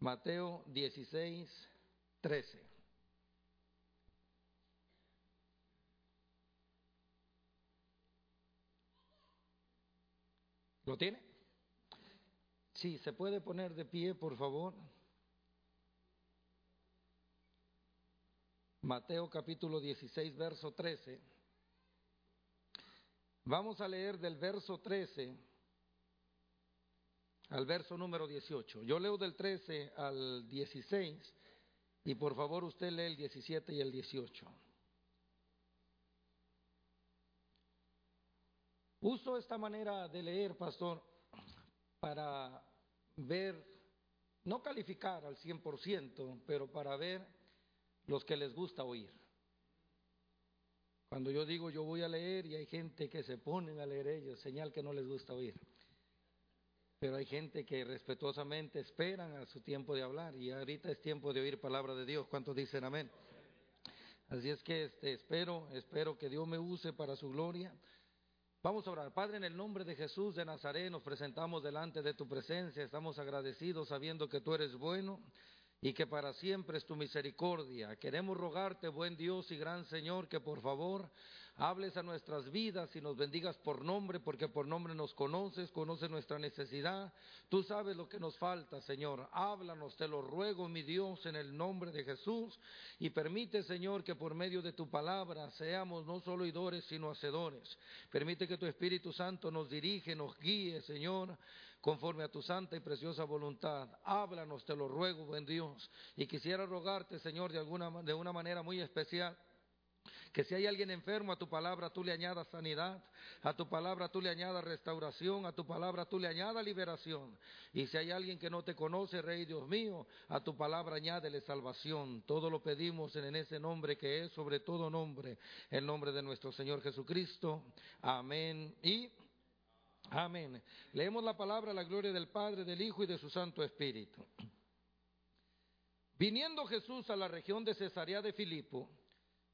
Mateo 16, 13. ¿Lo tiene? Sí, se puede poner de pie, por favor. Mateo capítulo 16, verso 13. Vamos a leer del verso 13 al verso número 18. Yo leo del 13 al 16 y por favor usted lee el 17 y el 18. Uso esta manera de leer, pastor, para ver, no calificar al 100%, pero para ver los que les gusta oír. Cuando yo digo yo voy a leer y hay gente que se ponen a leer ellos, señal que no les gusta oír. Pero hay gente que respetuosamente esperan a su tiempo de hablar y ahorita es tiempo de oír palabra de Dios. ¿Cuántos dicen amén? Así es que este, espero, espero que Dios me use para su gloria. Vamos a orar. Padre, en el nombre de Jesús de Nazaret nos presentamos delante de tu presencia. Estamos agradecidos sabiendo que tú eres bueno y que para siempre es tu misericordia. Queremos rogarte, buen Dios y gran Señor, que por favor hables a nuestras vidas y nos bendigas por nombre, porque por nombre nos conoces, conoces nuestra necesidad. Tú sabes lo que nos falta, Señor. Háblanos, te lo ruego, mi Dios, en el nombre de Jesús. Y permite, Señor, que por medio de tu palabra seamos no solo oidores, sino hacedores. Permite que tu Espíritu Santo nos dirige, nos guíe, Señor, conforme a tu santa y preciosa voluntad. Háblanos, te lo ruego, buen Dios. Y quisiera rogarte, Señor, de, alguna, de una manera muy especial que si hay alguien enfermo, a tu palabra tú le añadas sanidad, a tu palabra tú le añadas restauración, a tu palabra tú le añadas liberación. Y si hay alguien que no te conoce, Rey Dios mío, a tu palabra añádele salvación. Todo lo pedimos en ese nombre que es sobre todo nombre, el nombre de nuestro Señor Jesucristo. Amén y amén. Leemos la palabra, la gloria del Padre, del Hijo y de su Santo Espíritu. Viniendo Jesús a la región de Cesarea de Filipo,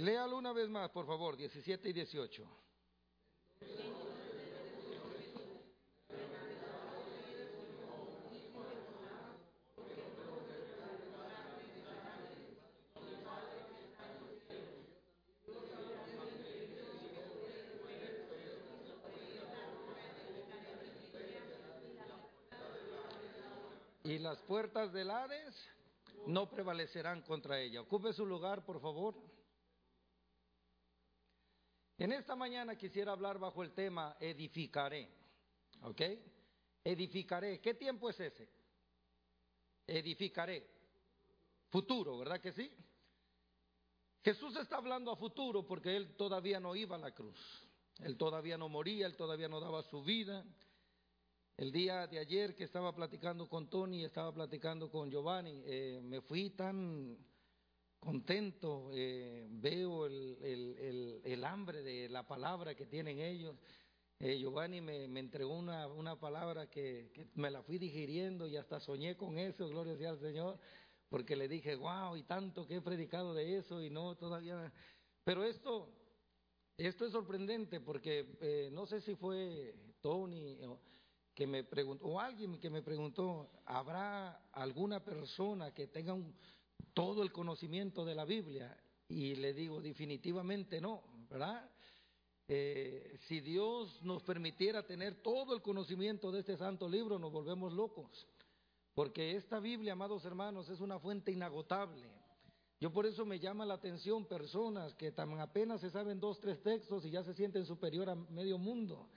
Léalo una vez más, por favor, 17 y 18. Y las puertas del Hades no prevalecerán contra ella. Ocupe su lugar, por favor. En esta mañana quisiera hablar bajo el tema edificaré. ¿Ok? Edificaré. ¿Qué tiempo es ese? Edificaré. Futuro, ¿verdad que sí? Jesús está hablando a futuro porque él todavía no iba a la cruz. Él todavía no moría, él todavía no daba su vida. El día de ayer que estaba platicando con Tony, estaba platicando con Giovanni, eh, me fui tan contento, eh, veo el, hambre de la palabra que tienen ellos. Eh, Giovanni me, entregó una, una palabra que, me la fui digiriendo y hasta soñé con eso, gloria sea al Señor, porque le dije, wow, y tanto que he predicado de eso y no todavía. Pero esto, esto es sorprendente porque eh, no sé si fue Tony que me preguntó, o alguien que me preguntó, ¿habrá alguna persona que tenga un, todo el conocimiento de la Biblia? Y le digo, definitivamente no, ¿verdad? Eh, si Dios nos permitiera tener todo el conocimiento de este santo libro, nos volvemos locos. Porque esta Biblia, amados hermanos, es una fuente inagotable. Yo por eso me llama la atención personas que tan apenas se saben dos, tres textos y ya se sienten superior a medio mundo.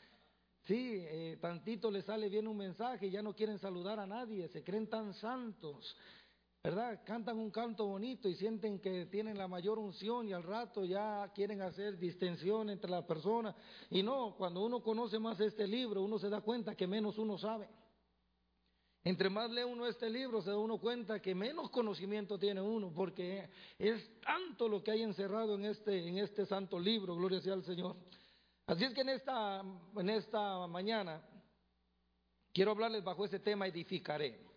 Sí, eh, tantito les sale bien un mensaje y ya no quieren saludar a nadie, se creen tan santos ¿verdad? Cantan un canto bonito y sienten que tienen la mayor unción y al rato ya quieren hacer distensión entre las personas. Y no, cuando uno conoce más este libro, uno se da cuenta que menos uno sabe. Entre más lee uno este libro, se da uno cuenta que menos conocimiento tiene uno, porque es tanto lo que hay encerrado en este, en este santo libro, gloria sea al Señor. Así es que en esta, en esta mañana quiero hablarles bajo ese tema, edificaré.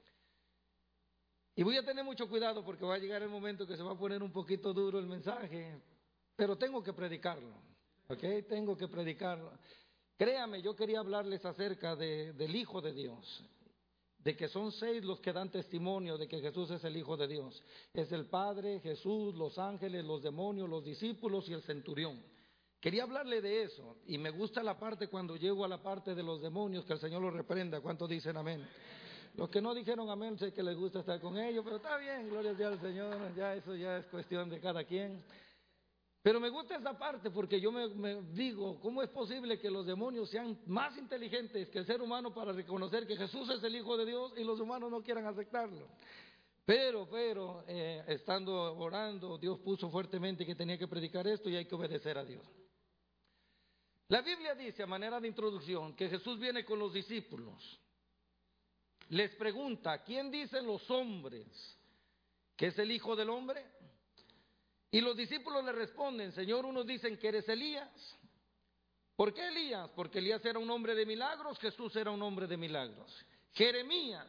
Y voy a tener mucho cuidado porque va a llegar el momento que se va a poner un poquito duro el mensaje, pero tengo que predicarlo, ¿ok? Tengo que predicarlo. Créame, yo quería hablarles acerca del Hijo de Dios de que son seis los que dan testimonio de que Jesús es el Hijo de Dios. Es el Padre, Jesús, los ángeles, los demonios, los discípulos y el centurión. Quería hablarle de eso y me gusta la parte cuando llego a la parte de los demonios, que el Señor los reprenda. ¿Cuántos dicen amén? Los que no dijeron amén, sé que les gusta estar con ellos, pero está bien, gloria al Señor, ya eso ya es cuestión de cada quien. Pero me gusta esa parte porque yo me, digo, ¿cómo es posible que los demonios sean más inteligentes que el ser humano para reconocer que Jesús es el Hijo de Dios y los humanos no quieran aceptarlo? Pero, pero, eh, estando orando, Dios puso fuertemente que tenía que predicar esto y hay que obedecer a Dios. La Biblia dice, a manera de introducción, que Jesús viene con los discípulos. Les pregunta, ¿quién dicen los hombres que es el Hijo del Hombre? Y los discípulos le responden, Señor, unos dicen que eres Elías. ¿Por qué Elías? Porque Elías era un hombre de milagros, Jesús era un hombre de milagros. Jeremías,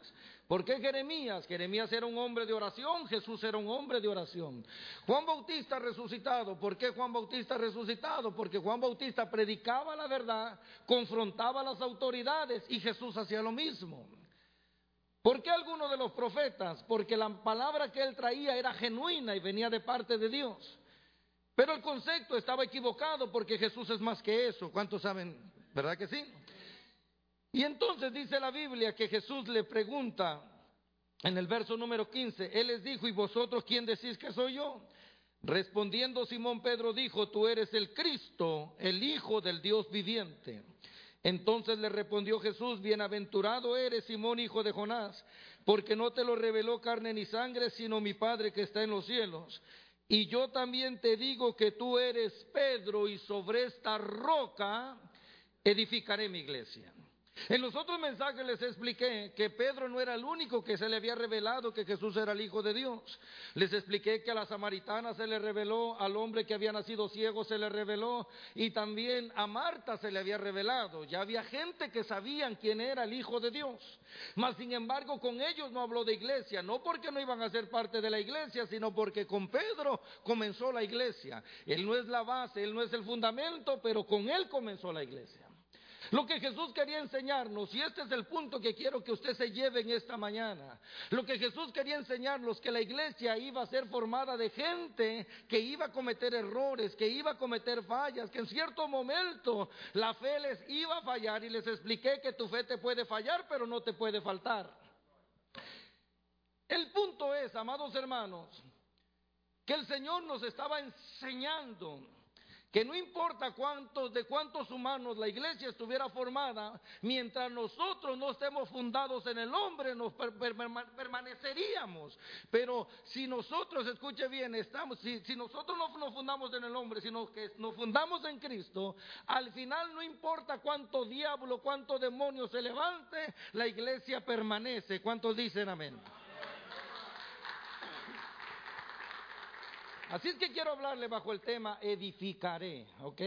¿por qué Jeremías? Jeremías era un hombre de oración, Jesús era un hombre de oración. Juan Bautista resucitado, ¿por qué Juan Bautista resucitado? Porque Juan Bautista predicaba la verdad, confrontaba a las autoridades y Jesús hacía lo mismo. ¿Por qué algunos de los profetas? Porque la palabra que él traía era genuina y venía de parte de Dios. Pero el concepto estaba equivocado porque Jesús es más que eso. ¿Cuántos saben? ¿Verdad que sí? Y entonces dice la Biblia que Jesús le pregunta en el verso número 15, Él les dijo, ¿y vosotros quién decís que soy yo? Respondiendo Simón Pedro dijo, tú eres el Cristo, el Hijo del Dios viviente. Entonces le respondió Jesús, bienaventurado eres Simón, hijo de Jonás, porque no te lo reveló carne ni sangre, sino mi Padre que está en los cielos. Y yo también te digo que tú eres Pedro y sobre esta roca edificaré mi iglesia. En los otros mensajes les expliqué que Pedro no era el único que se le había revelado que Jesús era el Hijo de Dios. Les expliqué que a la samaritana se le reveló, al hombre que había nacido ciego se le reveló y también a Marta se le había revelado. Ya había gente que sabían quién era el Hijo de Dios. Mas sin embargo con ellos no habló de iglesia, no porque no iban a ser parte de la iglesia, sino porque con Pedro comenzó la iglesia. Él no es la base, él no es el fundamento, pero con él comenzó la iglesia. Lo que Jesús quería enseñarnos, y este es el punto que quiero que usted se lleve en esta mañana, lo que Jesús quería enseñarnos, que la iglesia iba a ser formada de gente que iba a cometer errores, que iba a cometer fallas, que en cierto momento la fe les iba a fallar y les expliqué que tu fe te puede fallar, pero no te puede faltar. El punto es, amados hermanos, que el Señor nos estaba enseñando que no importa cuántos, de cuántos humanos la iglesia estuviera formada, mientras nosotros no estemos fundados en el hombre, nos permaneceríamos. Pero si nosotros, escuche bien, estamos, si, si nosotros no nos fundamos en el hombre, sino que nos fundamos en Cristo, al final no importa cuánto diablo, cuánto demonio se levante, la iglesia permanece. ¿Cuántos dicen amén? Así es que quiero hablarle bajo el tema edificaré, ¿ok?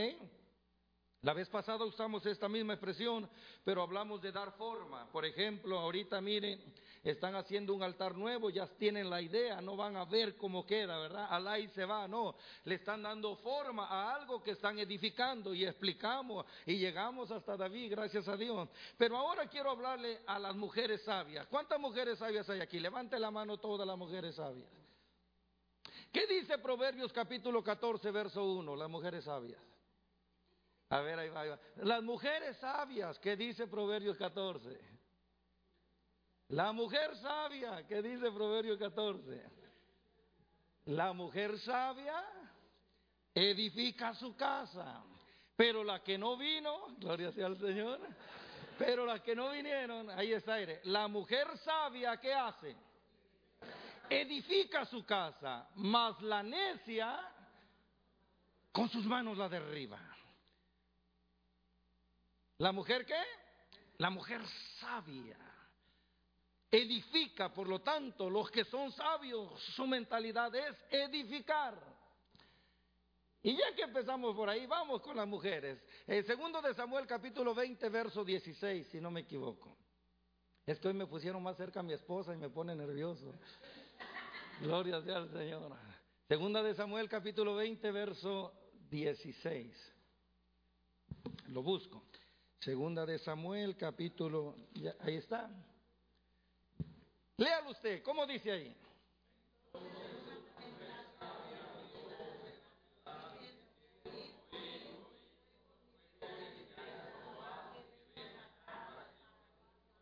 La vez pasada usamos esta misma expresión, pero hablamos de dar forma. Por ejemplo, ahorita miren, están haciendo un altar nuevo, ya tienen la idea, no van a ver cómo queda, ¿verdad? Alá y se va, no. Le están dando forma a algo que están edificando y explicamos y llegamos hasta David, gracias a Dios. Pero ahora quiero hablarle a las mujeres sabias. ¿Cuántas mujeres sabias hay aquí? Levante la mano todas las mujeres sabias. ¿Qué dice Proverbios capítulo 14, verso 1? Las mujeres sabias. A ver, ahí va, ahí va. Las mujeres sabias, ¿qué dice Proverbios 14? La mujer sabia, ¿qué dice Proverbios 14? La mujer sabia edifica su casa, pero la que no vino, gloria sea al Señor, pero las que no vinieron, ahí está aire. La mujer sabia, ¿qué hace? Edifica su casa, mas la necia con sus manos la derriba. ¿La mujer qué? La mujer sabia. Edifica, por lo tanto, los que son sabios, su mentalidad es edificar. Y ya que empezamos por ahí, vamos con las mujeres. El segundo de Samuel capítulo 20, verso 16, si no me equivoco. Es que hoy me pusieron más cerca a mi esposa y me pone nervioso. Gloria sea al Señor. Segunda de Samuel capítulo 20, verso 16. Lo busco. Segunda de Samuel capítulo, ahí está. Léalo usted, ¿cómo dice ahí?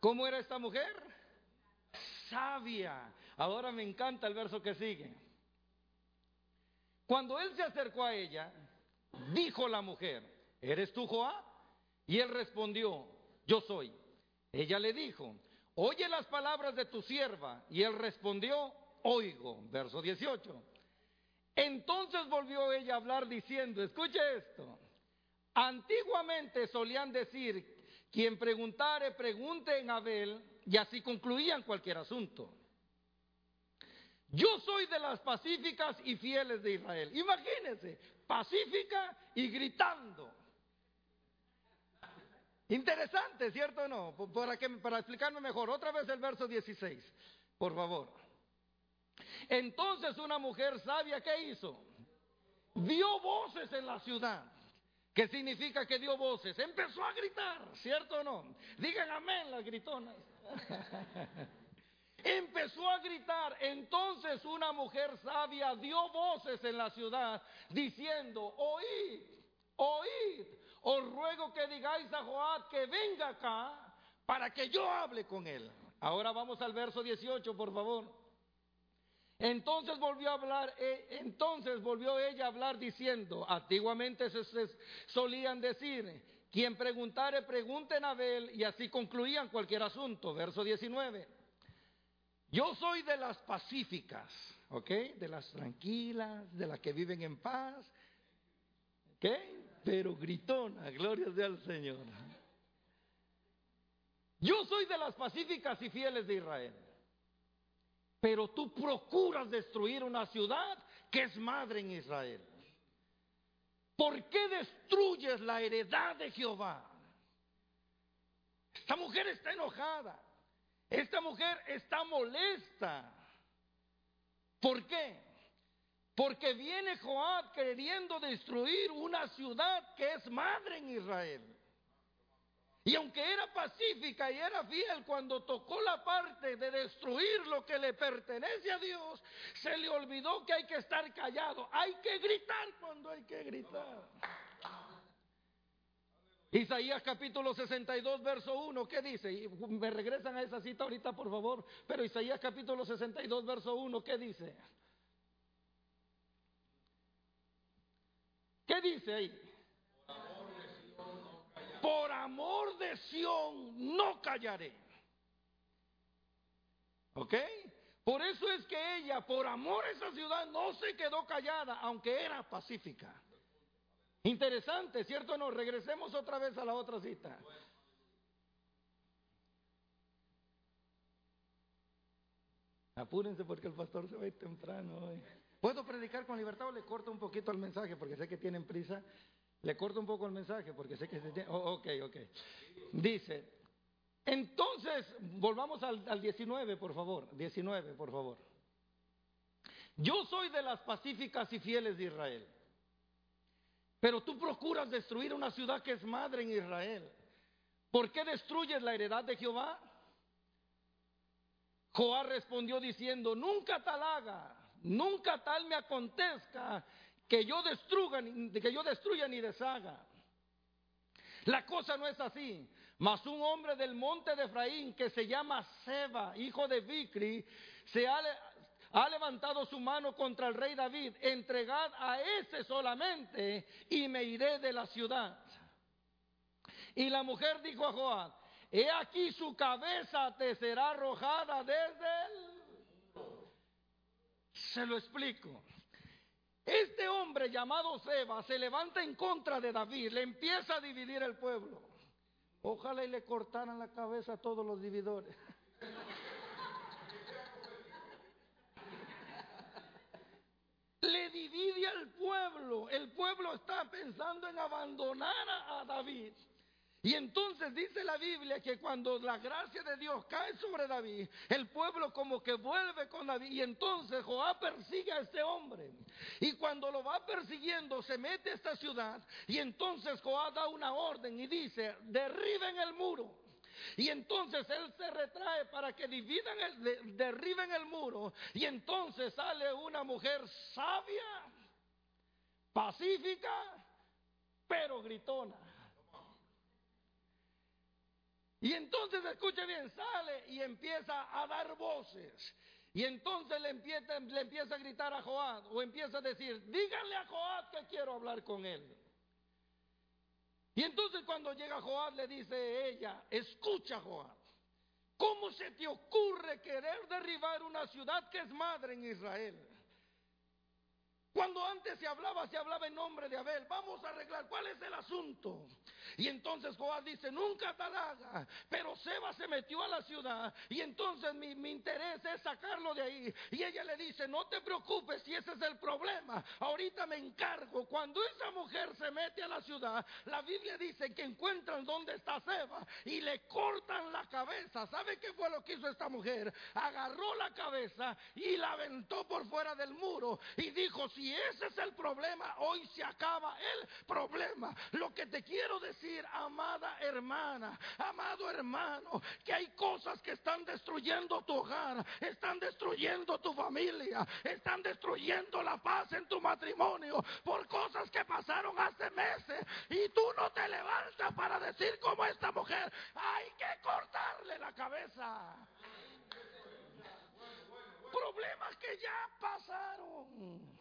¿Cómo era esta mujer? Sabia. Ahora me encanta el verso que sigue. Cuando él se acercó a ella, dijo la mujer, ¿eres tú Joá? Y él respondió, yo soy. Ella le dijo, oye las palabras de tu sierva. Y él respondió, oigo. Verso 18. Entonces volvió ella a hablar diciendo, escuche esto, antiguamente solían decir, quien preguntare, pregunte en Abel, y así concluían cualquier asunto. Yo soy de las pacíficas y fieles de Israel. Imagínense, pacífica y gritando. Interesante, ¿cierto o no? Para, que, para explicarme mejor, otra vez el verso 16, por favor. Entonces una mujer sabia, ¿qué hizo? Dio voces en la ciudad. ¿Qué significa que dio voces? Empezó a gritar, ¿cierto o no? Digan amén las gritonas. Empezó a gritar. Entonces una mujer sabia dio voces en la ciudad diciendo, oíd, oíd, os ruego que digáis a Joab que venga acá para que yo hable con él. Ahora vamos al verso 18, por favor. Entonces volvió a hablar, eh, entonces volvió ella a hablar diciendo, antiguamente se, solían decir, quien preguntare, pregunten a Abel, y así concluían cualquier asunto. Verso 19. Yo soy de las pacíficas, ¿ok? De las tranquilas, de las que viven en paz, ¿ok? Pero gritona, gloria sea al Señor. Yo soy de las pacíficas y fieles de Israel. Pero tú procuras destruir una ciudad que es madre en Israel. ¿Por qué destruyes la heredad de Jehová? Esta mujer está enojada. Esta mujer está molesta. ¿Por qué? Porque viene Joab queriendo destruir una ciudad que es madre en Israel. Y aunque era pacífica y era fiel, cuando tocó la parte de destruir lo que le pertenece a Dios, se le olvidó que hay que estar callado. Hay que gritar cuando hay que gritar. Isaías capítulo 62, verso 1, ¿qué dice? me regresan a esa cita ahorita, por favor. Pero Isaías capítulo 62, verso 1, ¿qué dice? ¿Qué dice ahí? por amor de Sión no callaré. ¿Ok? Por eso es que ella, por amor a esa ciudad, no se quedó callada, aunque era pacífica. Interesante, ¿cierto o no? Regresemos otra vez a la otra cita. Apúrense porque el pastor se va a ir temprano hoy. ¿Puedo predicar con libertad o le corto un poquito el mensaje porque sé que tienen prisa? Le corto un poco el mensaje porque sé que se tiene... Oh, ok, ok. Dice, entonces, volvamos al, al 19, por favor. 19, por favor. Yo soy de las pacíficas y fieles de Israel. Pero tú procuras destruir una ciudad que es madre en Israel. ¿Por qué destruyes la heredad de Jehová? Joá respondió diciendo, nunca tal haga, nunca tal me acontezca que yo destruya, que yo destruya ni deshaga. La cosa no es así. Mas un hombre del monte de Efraín que se llama Seba, hijo de Vicri, se ha, ha levantado su mano contra el rey David. Entregad a ese solamente y me iré de la ciudad. Y la mujer dijo a Joab, he aquí su cabeza te será arrojada desde él. Se lo explico. Este hombre llamado Seba se levanta en contra de David, le empieza a dividir el pueblo. Ojalá y le cortaran la cabeza a todos los dividores. le divide al pueblo. El pueblo está pensando en abandonar a, David. Y entonces dice la Biblia que cuando la gracia de Dios cae sobre David, el pueblo como que vuelve con David. Y entonces Joab persigue a este hombre. Y cuando lo va persiguiendo, se mete a esta ciudad. Y entonces Joab da una orden y dice, derriben el muro. Y entonces él se retrae para que dividan el, derriben el muro. Y entonces sale una mujer sabia, pacífica, pero gritona. Y entonces, escuche bien, sale y empieza a dar voces. Y entonces le empieza, le empieza a gritar a Joab o empieza a decir, díganle a Joab que quiero hablar con él. Y entonces cuando llega Joab le dice ella, escucha Joab, ¿cómo se te ocurre querer derribar una ciudad que es madre en Israel? Cuando antes se hablaba, se hablaba en nombre de Abel. Vamos a arreglar. ¿Cuál es el asunto? Y entonces Joab dice, nunca tal haga. Pero Seba se metió a la ciudad y entonces mi, mi, interés es sacarlo de ahí. Y ella le dice, no te preocupes si ese es el problema. Ahorita me encargo. Cuando esa mujer se mete a la ciudad, la Biblia dice que encuentran dónde está Seba y le cortan la cabeza. ¿Sabe qué fue lo que hizo esta mujer? Agarró la cabeza y la aventó por fuera del muro y dijo, si ese es el problema, hoy se acaba el problema. Lo que te quiero decir, amada hermana, amado hermano, que hay cosas que están destruyendo tu hogar, están destruyendo tu familia, están destruyendo la paz en tu matrimonio por cosas que pasaron hace meses y tú no te levantas para decir como esta mujer, hay que cortarle la cabeza problemas que ya pasaron.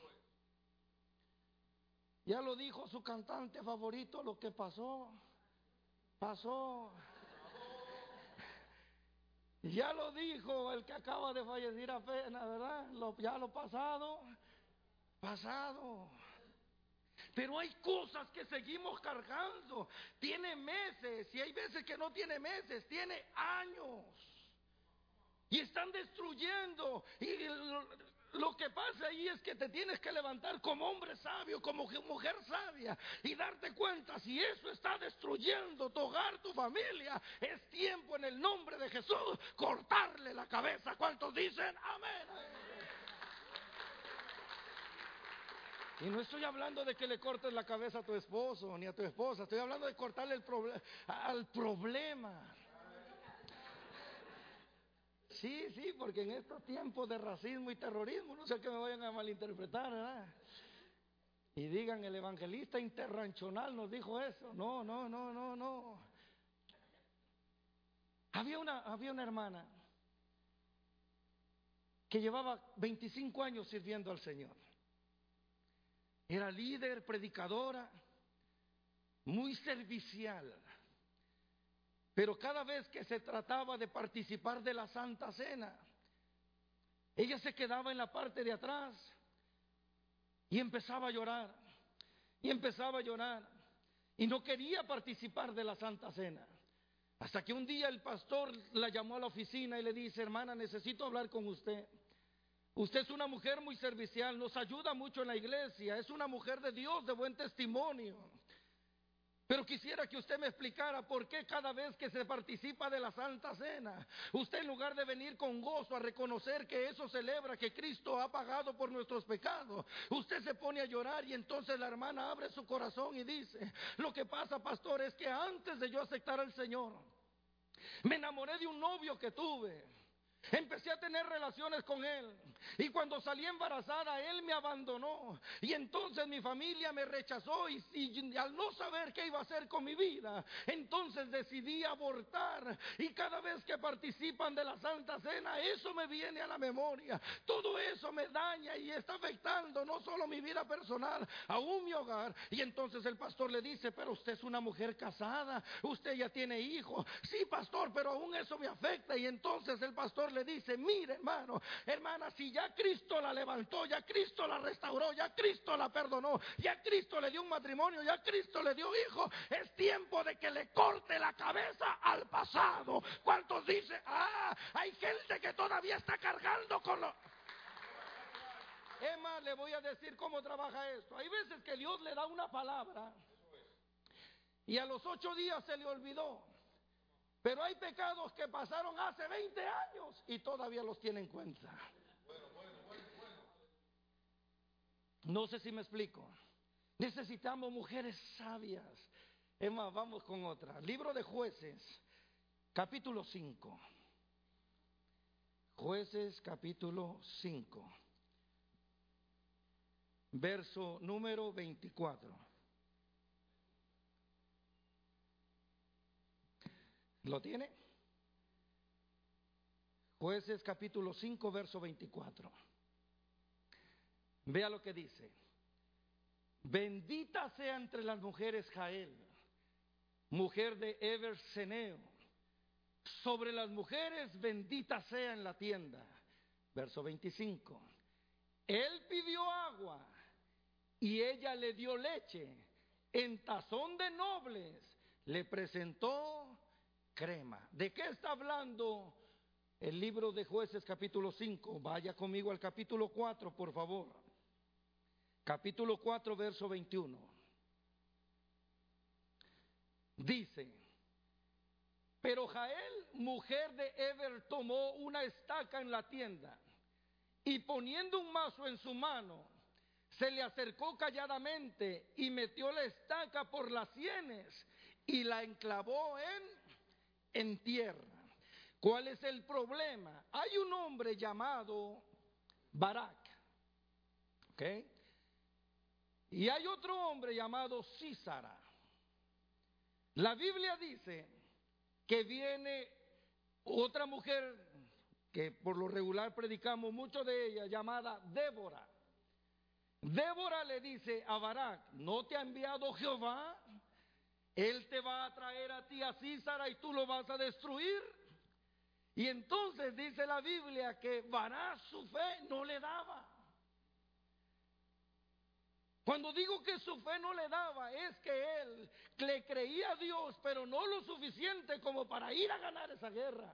Ya lo dijo su cantante favorito, lo que pasó, pasó. Ya lo dijo el que acaba de fallecer apenas, ¿verdad? Ya lo pasado, pasado. Pero hay cosas que seguimos cargando. Tiene meses, y hay veces que no tiene meses, tiene años. Y están destruyendo. Y lo que pasa ahí es que te tienes que levantar como hombre sabio, como mujer sabia y darte cuenta si eso está destruyendo tu hogar, tu familia. Es tiempo en el nombre de Jesús cortarle la cabeza. ¿Cuántos dicen amén? Y no estoy hablando de que le cortes la cabeza a tu esposo ni a tu esposa, estoy hablando de cortarle el al problema. Sí, sí, porque en estos tiempos de racismo y terrorismo, no sé que me vayan a malinterpretar, ¿verdad? Y digan, el evangelista interranchonal nos dijo eso. No, no, no, no, no. Había una, había una hermana que llevaba 25 años sirviendo al Señor. Era líder, predicadora, muy servicial. Pero cada vez que se trataba de participar de la Santa Cena, ella se quedaba en la parte de atrás y empezaba a llorar, y empezaba a llorar, y no quería participar de la Santa Cena. Hasta que un día el pastor la llamó a la oficina y le dice, hermana, necesito hablar con usted. Usted es una mujer muy servicial, nos ayuda mucho en la iglesia, es una mujer de Dios, de buen testimonio. Pero quisiera que usted me explicara por qué cada vez que se participa de la Santa Cena, usted en lugar de venir con gozo a reconocer que eso celebra que Cristo ha pagado por nuestros pecados, usted se pone a llorar y entonces la hermana abre su corazón y dice, lo que pasa, pastor, es que antes de yo aceptar al Señor, me enamoré de un novio que tuve. Empecé a tener relaciones con él. Y cuando salí embarazada, él me abandonó. Y entonces mi familia me rechazó. Y, al no saber qué iba a hacer con mi vida, entonces decidí abortar. Y cada vez que participan de la Santa Cena, eso me viene a la memoria. Todo eso me daña y está afectando no solo mi vida personal, aún mi hogar. Y entonces el pastor le dice, pero usted es una mujer casada, usted ya tiene hijos. Sí, pastor, pero aún eso me afecta. Y entonces el pastor le dice, mire hermano, hermana, si ya Cristo la levantó, ya Cristo la restauró, ya Cristo la perdonó, ya Cristo le dio un matrimonio, ya Cristo le dio hijo. Es tiempo de que le corte la cabeza al pasado. ¿Cuántos dicen, ah, hay gente que todavía está cargando con lo... Emma, le voy a decir cómo trabaja esto. Hay veces que Dios le da una palabra y a los ocho días se le olvidó. Pero hay pecados que pasaron hace 20 años y todavía los tiene en cuenta. No sé si me explico. Necesitamos mujeres sabias. Emma, vamos con otra. Libro de jueces, capítulo 5. Jueces, capítulo 5. Verso número 24. ¿Lo tiene? Jueces capítulo 5, verso 24. Vea lo que dice. Bendita sea entre las mujeres Jael, mujer de Eber Seneo. Sobre las mujeres bendita sea en la tienda. Verso 25. Él pidió agua y ella le dio leche. En tazón de nobles le presentó crema. ¿De qué está hablando el libro de jueces capítulo 5? Vaya conmigo al capítulo 4, por favor. Capítulo 4, verso 21. Dice, pero Jael, mujer de Eber, tomó una estaca en la tienda y poniendo un mazo en su mano, se le acercó calladamente y metió la estaca por las sienes y la enclavó en en tierra. ¿Cuál es el problema? Hay un hombre llamado Barak. ¿Ok? Y hay otro hombre llamado Císara. La Biblia dice que viene otra mujer que por lo regular predicamos mucho de ella, llamada Débora. Débora le dice a Barak, ¿no te ha enviado Jehová? Él te va a traer a ti a Císara y tú lo vas a destruir. Y entonces dice la Biblia que Bará su fe no le daba. Cuando digo que su fe no le daba, es que él le creía a Dios, pero no lo suficiente como para ir a ganar esa guerra.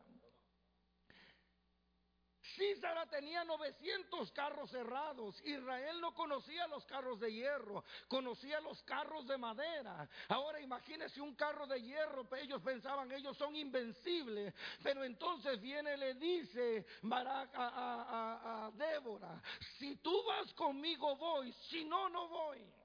Císara tenía 900 carros cerrados. Israel no conocía los carros de hierro, conocía los carros de madera. Ahora imagínese un carro de hierro, ellos pensaban, ellos son invencibles. Pero entonces viene y le dice Barak a, a Débora, si tú vas conmigo voy, si no, no voy.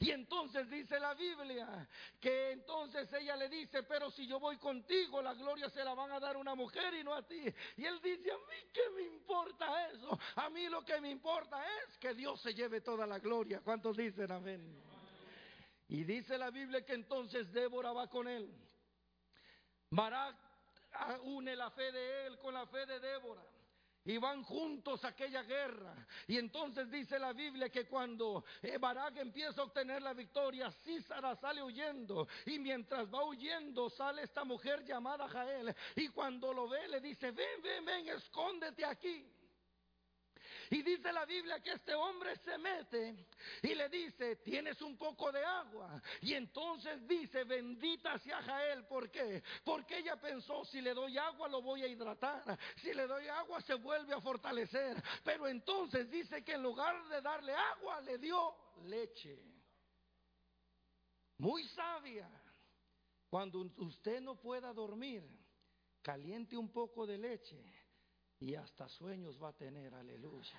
Y entonces dice la Biblia que entonces ella le dice, pero si yo voy contigo, la gloria se la van a dar una mujer y no a ti. Y él dice, a mí qué me importa eso. A mí lo que me importa es que Dios se lleve toda la gloria. ¿Cuántos dicen amén? Y dice la Biblia que entonces Débora va con él. Barak une la fe de él con la fe de Débora y van juntos a aquella guerra. Y entonces dice la Biblia que cuando Barak empieza a obtener la victoria, Císara sale huyendo. Y mientras va huyendo, sale esta mujer llamada Jael. Y cuando lo ve, le dice: Ven, ven, ven, escóndete aquí. Y dice la Biblia que este hombre se mete y le dice, tienes un poco de agua. Y entonces dice, bendita sea Jael. ¿Por qué? Porque ella pensó, si le doy agua lo voy a hidratar. Si le doy agua se vuelve a fortalecer. Pero entonces dice que en lugar de darle agua le dio leche. Muy sabia. Cuando usted no pueda dormir, caliente un poco de leche y hasta sueños va a tener, aleluya.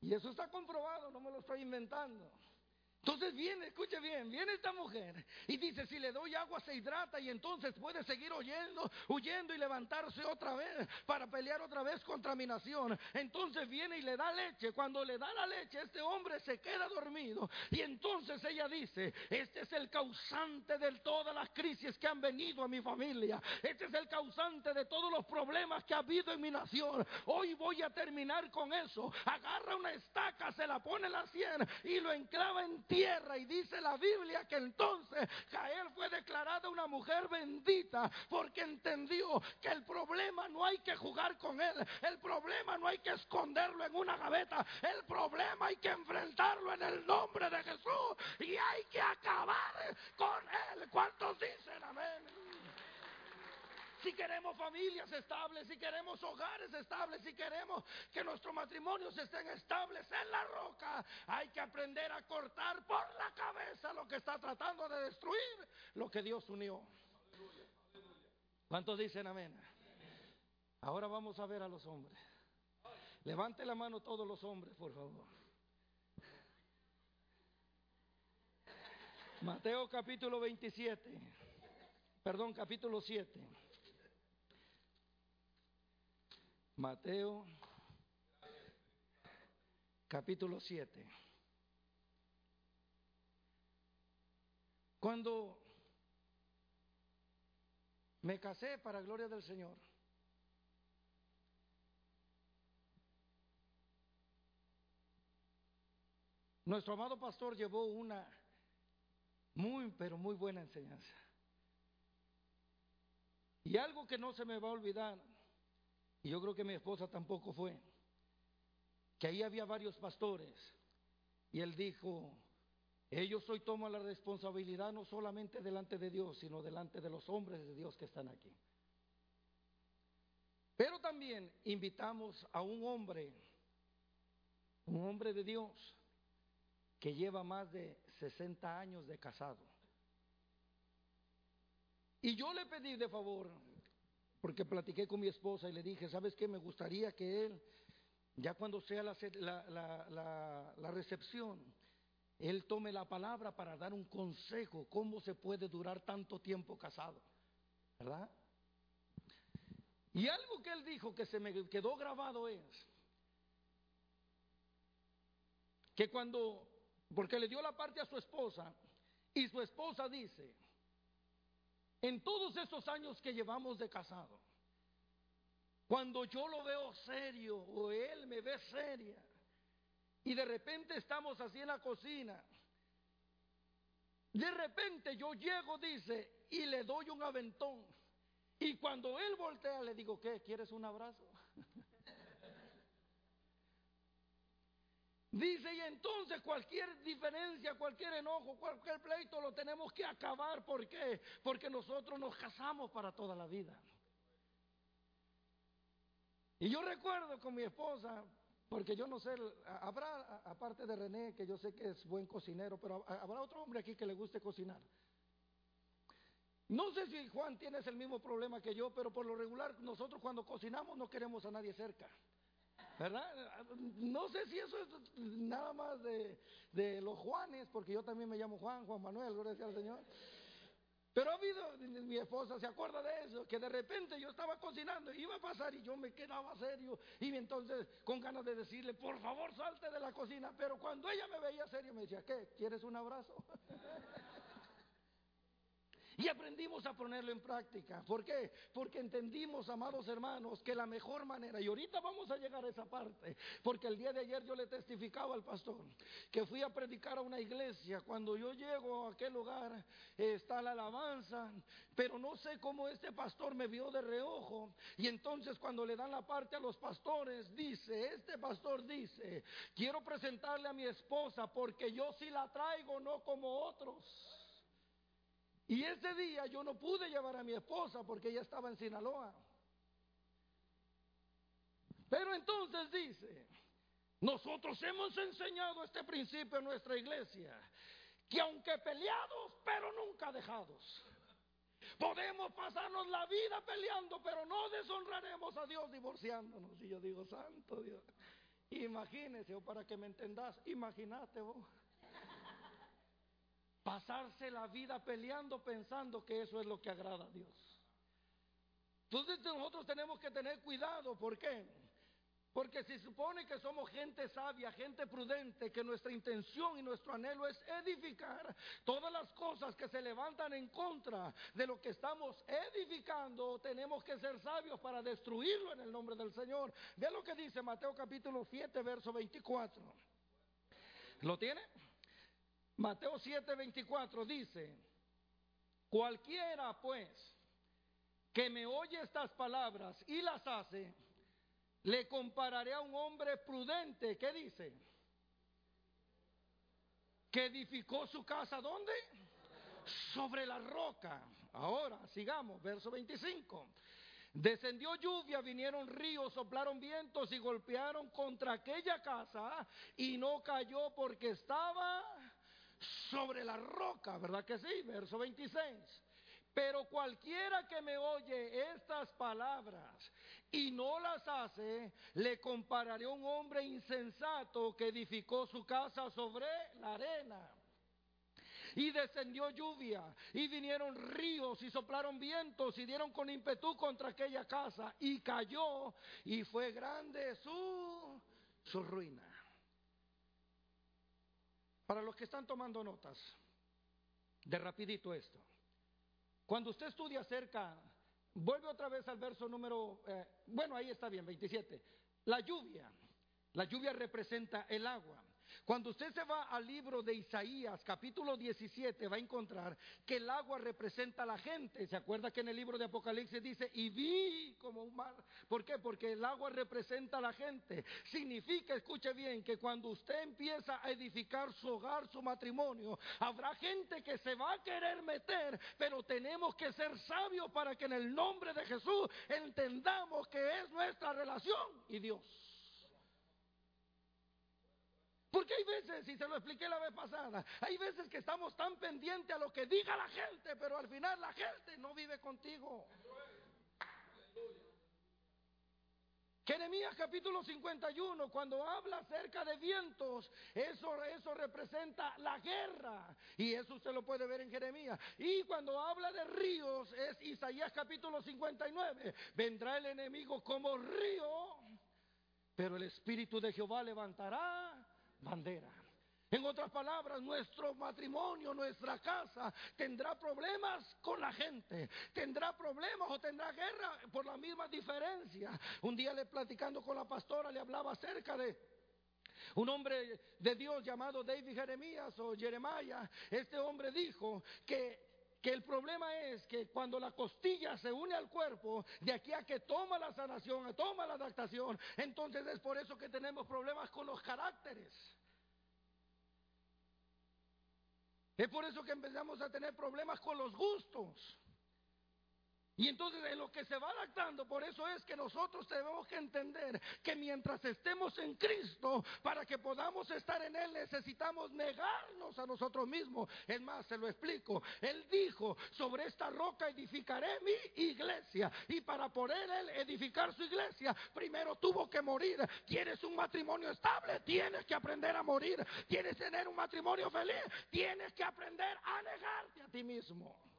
Y eso está comprobado, no me lo estoy inventando. Entonces viene, escuche bien, viene esta mujer y dice, si le doy agua se hidrata y entonces puede seguir oyendo, huyendo y levantarse otra vez para pelear otra vez contra mi nación. Entonces viene y le da leche. Cuando le da la leche, este hombre se queda dormido. Y entonces ella dice, este es el causante de todas las crisis que han venido a mi familia. Este es el causante de todos los problemas que ha habido en mi nación. Hoy voy a terminar con eso. Agarra una estaca, se la pone en la sien y lo enclava en ti tierra. Y dice la Biblia que entonces Jael fue declarada una mujer bendita porque entendió que el problema no hay que jugar con él, el problema no hay que esconderlo en una gaveta, el problema hay que enfrentarlo en el nombre de Jesús y hay que acabar con él. ¿Cuántos dicen amén? Si queremos familias estables, si queremos hogares estables, si queremos que nuestros matrimonios estén estables en la roca, hay que aprender a cortar por la cabeza lo que está tratando de destruir lo que Dios unió. ¿Cuántos dicen amén? Ahora vamos a ver a los hombres. Levante la mano todos los hombres, por favor. Mateo capítulo 27, perdón, capítulo 7. Mateo capítulo 7. Cuando me casé para gloria del Señor, nuestro amado pastor llevó una muy, pero muy buena enseñanza. Y algo que no se me va a olvidar y yo creo que mi esposa tampoco fue, que ahí había varios pastores y él dijo, ellos hoy toman la responsabilidad no solamente delante de Dios, sino delante de los hombres de Dios que están aquí. Pero también invitamos a un hombre, un hombre de Dios, que lleva más de 60 años de casado. Y yo le pedí de favor porque platiqué con mi esposa y le dije, ¿sabes qué? Me gustaría que él, ya cuando sea la, la, recepción, él tome la palabra para dar un consejo, cómo se puede durar tanto tiempo casado, ¿verdad? Y algo que él dijo que se me quedó grabado es que cuando, porque le dio la parte a su esposa, y su esposa dice, en todos esos años que llevamos de casado, cuando yo lo veo serio o él me ve seria y de repente estamos así en la cocina, de repente yo llego, dice, y le doy un aventón. Y cuando él voltea le digo, ¿qué? ¿Quieres un abrazo? Dice, y entonces cualquier diferencia, cualquier enojo, cualquier pleito lo tenemos que acabar. ¿Por qué? Porque nosotros nos casamos para toda la vida. Y yo recuerdo con mi esposa, porque yo no sé, habrá, aparte de René, que yo sé que es buen cocinero, pero habrá otro hombre aquí que le guste cocinar. No sé si Juan tienes el mismo problema que yo, pero por lo regular nosotros cuando cocinamos no queremos a nadie cerca. ¿Verdad? No sé si eso es nada más de, los Juanes, porque yo también me llamo Juan, Juan Manuel, gracias al Señor. Pero ha habido, mi esposa se acuerda de eso, que de repente yo estaba cocinando iba a pasar y yo me quedaba serio y entonces con ganas de decirle, por favor salte de la cocina, pero cuando ella me veía serio me decía, ¿qué? ¿Quieres un abrazo? Y aprendimos a ponerlo en práctica. ¿Por qué? Porque entendimos, amados hermanos, que la mejor manera, y ahorita vamos a llegar a esa parte, porque el día de ayer yo le testificaba al pastor que fui a predicar a una iglesia. Cuando yo llego a aquel lugar está la alabanza, pero no sé cómo este pastor me vio de reojo. Y entonces cuando le dan la parte a los pastores, dice, este pastor dice, quiero presentarle a mi esposa porque yo sí la traigo, no como otros. Y ese día yo no pude llevar a mi esposa porque ella estaba en Sinaloa. Pero entonces dice, nosotros hemos enseñado este principio en nuestra iglesia, que aunque peleados, pero nunca dejados. Podemos pasarnos la vida peleando, pero no deshonraremos a Dios divorciándonos. Y yo digo, santo Dios, imagínese, o para que me entendas, imagínate vos pasarse la vida peleando pensando que eso es lo que agrada a Dios. Entonces nosotros tenemos que tener cuidado, ¿por qué? Porque se supone que somos gente sabia, gente prudente, que nuestra intención y nuestro anhelo es edificar todas las cosas que se levantan en contra de lo que estamos edificando, tenemos que ser sabios para destruirlo en el nombre del Señor. Ve lo que dice Mateo capítulo 7, verso 24. ¿Lo tiene? Mateo 7:24 dice, cualquiera pues que me oye estas palabras y las hace, le compararé a un hombre prudente, ¿qué dice? Que edificó su casa, ¿dónde? Sobre la roca. Ahora, sigamos, verso 25. Descendió lluvia, vinieron ríos, soplaron vientos y golpearon contra aquella casa y no cayó porque estaba sobre la roca, ¿verdad que sí? Verso 26. Pero cualquiera que me oye estas palabras y no las hace, le compararé a un hombre insensato que edificó su casa sobre la arena. Y descendió lluvia, y vinieron ríos, y soplaron vientos, y dieron con impetu contra aquella casa, y cayó, y fue grande su, su ruina. Para los que están tomando notas, de rapidito esto. Cuando usted estudia acerca, vuelve otra vez al verso número, eh, bueno, ahí está bien, 27. La lluvia, la lluvia representa el agua. Cuando usted se va al libro de Isaías, capítulo 17, va a encontrar que el agua representa a la gente. ¿Se acuerda que en el libro de Apocalipsis dice, y vi como un mar? ¿Por qué? Porque el agua representa a la gente. Significa, escuche bien, que cuando usted empieza a edificar su hogar, su matrimonio, habrá gente que se va a querer meter, pero tenemos que ser sabios para que en el nombre de Jesús entendamos que es nuestra relación y Dios. Porque hay veces, y se lo expliqué la vez pasada, hay veces que estamos tan pendientes a lo que diga la gente, pero al final la gente no vive contigo. Jeremías capítulo 51, cuando habla acerca de vientos, eso, eso representa la guerra. Y eso usted lo puede ver en Jeremías. Y cuando habla de ríos, es Isaías capítulo 59. Vendrá el enemigo como río, pero el Espíritu de Jehová levantará bandera. En otras palabras, nuestro matrimonio, nuestra casa, tendrá problemas con la gente, tendrá problemas o tendrá guerra por la misma diferencia. Un día le platicando con la pastora le hablaba acerca de un hombre de Dios llamado David Jeremías o Jeremiah. Este hombre dijo que que el problema es que cuando la costilla se une al cuerpo, de aquí a que toma la sanación, toma la adaptación, entonces es por eso que tenemos problemas con los caracteres. Es por eso que empezamos a tener problemas con los gustos. Y entonces en lo que se va adaptando, por eso es que nosotros tenemos que entender que mientras estemos en Cristo, para que podamos estar en Él, necesitamos negarnos a nosotros mismos. Es más, se lo explico. Él dijo, sobre esta roca edificaré mi iglesia. Y para poder Él edificar su iglesia, primero tuvo que morir. ¿Quieres un matrimonio estable? Tienes que aprender a morir. ¿Quieres tener un matrimonio feliz? Tienes que aprender a negarte a ti mismo.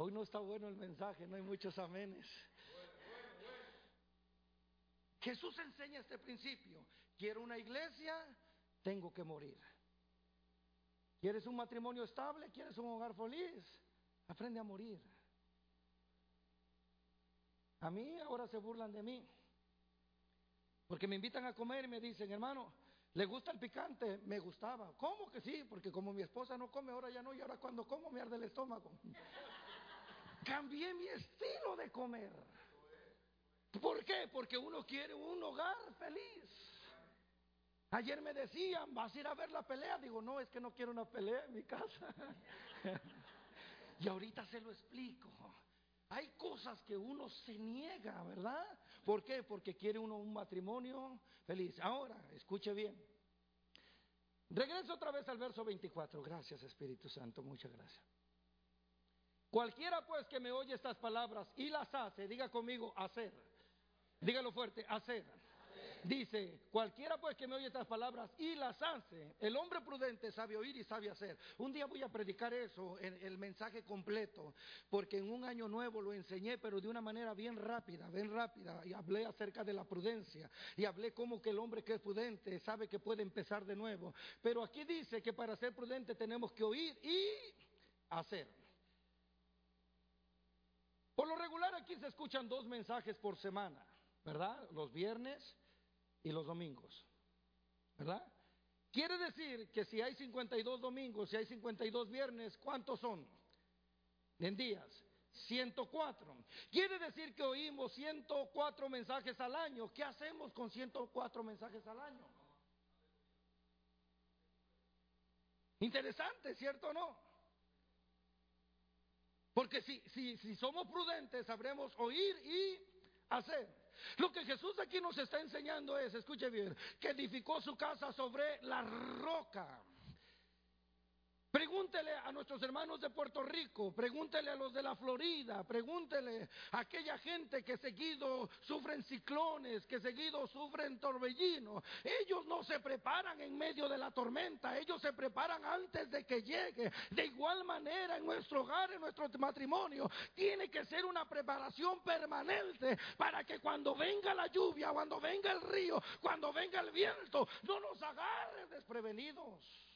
Hoy no está bueno el mensaje, no hay muchos amenes. Jesús enseña este principio. Quiero una iglesia, tengo que morir. ¿Quieres un matrimonio estable? ¿Quieres un hogar feliz? Aprende a morir. A mí ahora se burlan de mí. Porque me invitan a comer y me dicen, hermano, ¿le gusta el picante? Me gustaba. ¿Cómo que sí? Porque como mi esposa no come, ahora ya no, y ahora cuando como me arde el estómago. Cambié mi estilo de comer. ¿Por qué? Porque uno quiere un hogar feliz. Ayer me decían, ¿vas a ir a ver la pelea? Digo, no, es que no quiero una pelea en mi casa. y ahorita se lo explico. Hay cosas que uno se niega, ¿verdad? ¿Por qué? Porque quiere uno un matrimonio feliz. Ahora, escuche bien. Regreso otra vez al verso 24. Gracias, Espíritu Santo. Muchas gracias. Cualquiera pues que me oye estas palabras y las hace, diga conmigo, hacer. Dígalo fuerte, hacer. Dice, cualquiera pues que me oye estas palabras y las hace, el hombre prudente sabe oír y sabe hacer. Un día voy a predicar eso, el mensaje completo, porque en un año nuevo lo enseñé, pero de una manera bien rápida, bien rápida, y hablé acerca de la prudencia, y hablé como que el hombre que es prudente sabe que puede empezar de nuevo. Pero aquí dice que para ser prudente tenemos que oír y hacer. Por lo regular aquí se escuchan dos mensajes por semana, ¿verdad? Los viernes y los domingos, ¿verdad? Quiere decir que si hay 52 domingos, si hay 52 viernes, ¿cuántos son? En días. 104. Quiere decir que oímos 104 mensajes al año. ¿Qué hacemos con 104 mensajes al año? Interesante, ¿cierto o no? Porque si, si, si somos prudentes, sabremos oír y hacer. Lo que Jesús aquí nos está enseñando es, escuche bien, que edificó su casa sobre la roca. Pregúntele a nuestros hermanos de Puerto Rico, pregúntele a los de la Florida, pregúntele a aquella gente que seguido sufren ciclones, que seguido sufren torbellinos. Ellos no se preparan en medio de la tormenta, ellos se preparan antes de que llegue. De igual manera en nuestro hogar, en nuestro matrimonio, tiene que ser una preparación permanente para que cuando venga la lluvia, cuando venga el río, cuando venga el viento, no nos agarre desprevenidos.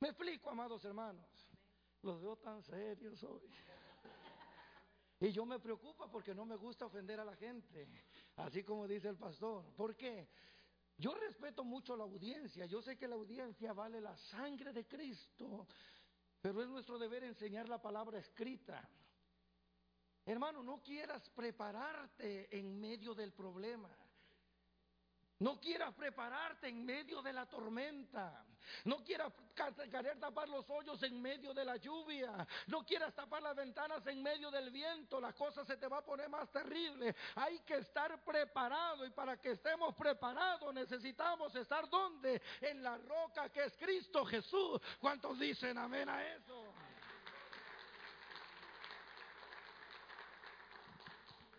Me explico, amados hermanos. Los veo tan serios hoy. Y yo me preocupa porque no me gusta ofender a la gente, así como dice el pastor. ¿Por qué? Yo respeto mucho la audiencia, yo sé que la audiencia vale la sangre de Cristo, pero es nuestro deber enseñar la palabra escrita. Hermano, no quieras prepararte en medio del problema. No quieras prepararte en medio de la tormenta. No quieras querer tapar los hoyos en medio de la lluvia. No quieras tapar las ventanas en medio del viento. La cosa se te va a poner más terrible. Hay que estar preparado y para que estemos preparados necesitamos estar donde? En la roca que es Cristo Jesús. ¿Cuántos dicen amén a eso?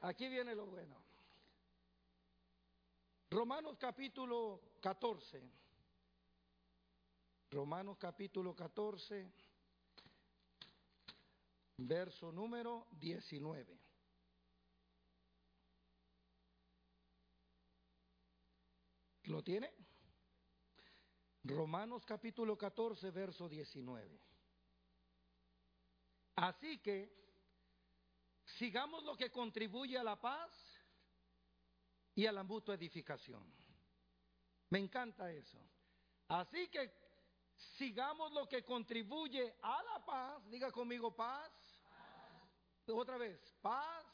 Aquí viene lo bueno. Romanos capítulo 14. Romanos capítulo 14, verso número 19. ¿Lo tiene? Romanos capítulo 14, verso 19. Así que sigamos lo que contribuye a la paz y a la mutua edificación. Me encanta eso. Así que sigamos lo que contribuye a la paz. Diga conmigo paz. Otra vez, paz.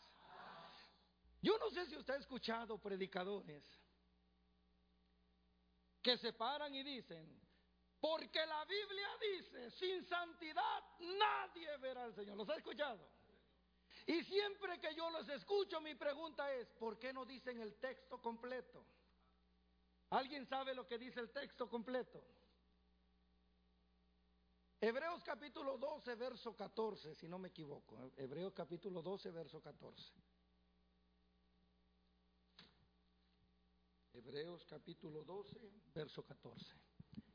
Yo no sé si usted ha escuchado predicadores que se paran y dicen, porque la Biblia dice, sin santidad nadie verá al Señor. ¿Los ha escuchado? Y siempre que yo los escucho, mi pregunta es, ¿por qué no dicen el texto completo? ¿Alguien sabe lo que dice el texto completo? Hebreos capítulo 12, verso 14, si no me equivoco. Hebreos capítulo 12, verso 14. Hebreos capítulo 12, verso 14.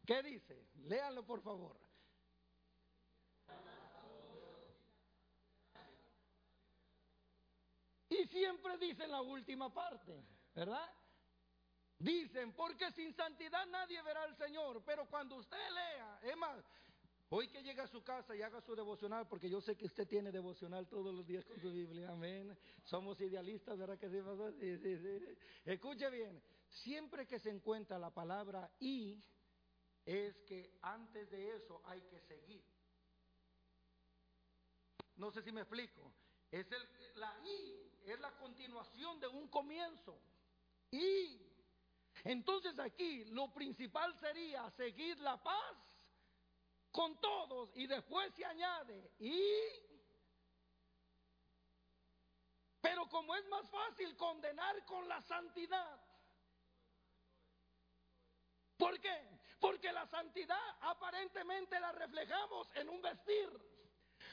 ¿Qué dice? Léanlo por favor. Y siempre dicen la última parte, ¿verdad? Dicen, porque sin santidad nadie verá al Señor. Pero cuando usted lea, es más, hoy que llega a su casa y haga su devocional, porque yo sé que usted tiene devocional todos los días con su Biblia, amén. Somos idealistas, ¿verdad que sí, Sí, sí, sí. Escuche bien, siempre que se encuentra la palabra y, es que antes de eso hay que seguir. No sé si me explico. Es el, la I es la continuación de un comienzo. Y entonces aquí lo principal sería seguir la paz con todos y después se añade y pero como es más fácil condenar con la santidad. ¿Por qué? Porque la santidad aparentemente la reflejamos en un vestir.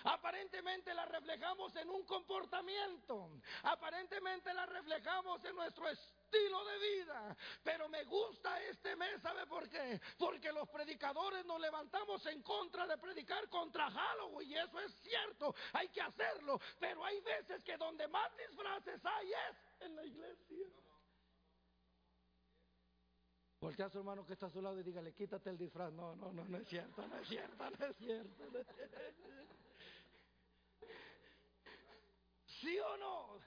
Aparentemente la reflejamos en un comportamiento. Aparentemente la reflejamos en nuestro estilo de vida. Pero me gusta este mes, ¿sabe por qué? Porque los predicadores nos levantamos en contra de predicar contra Halloween. Y eso es cierto, hay que hacerlo. Pero hay veces que donde más disfraces hay es en la iglesia. Voltea a su hermano que está a su lado y dígale, quítate el disfraz. No, no, no, no es cierto, no es cierto, no es cierto. No es cierto. ¿Sí o no?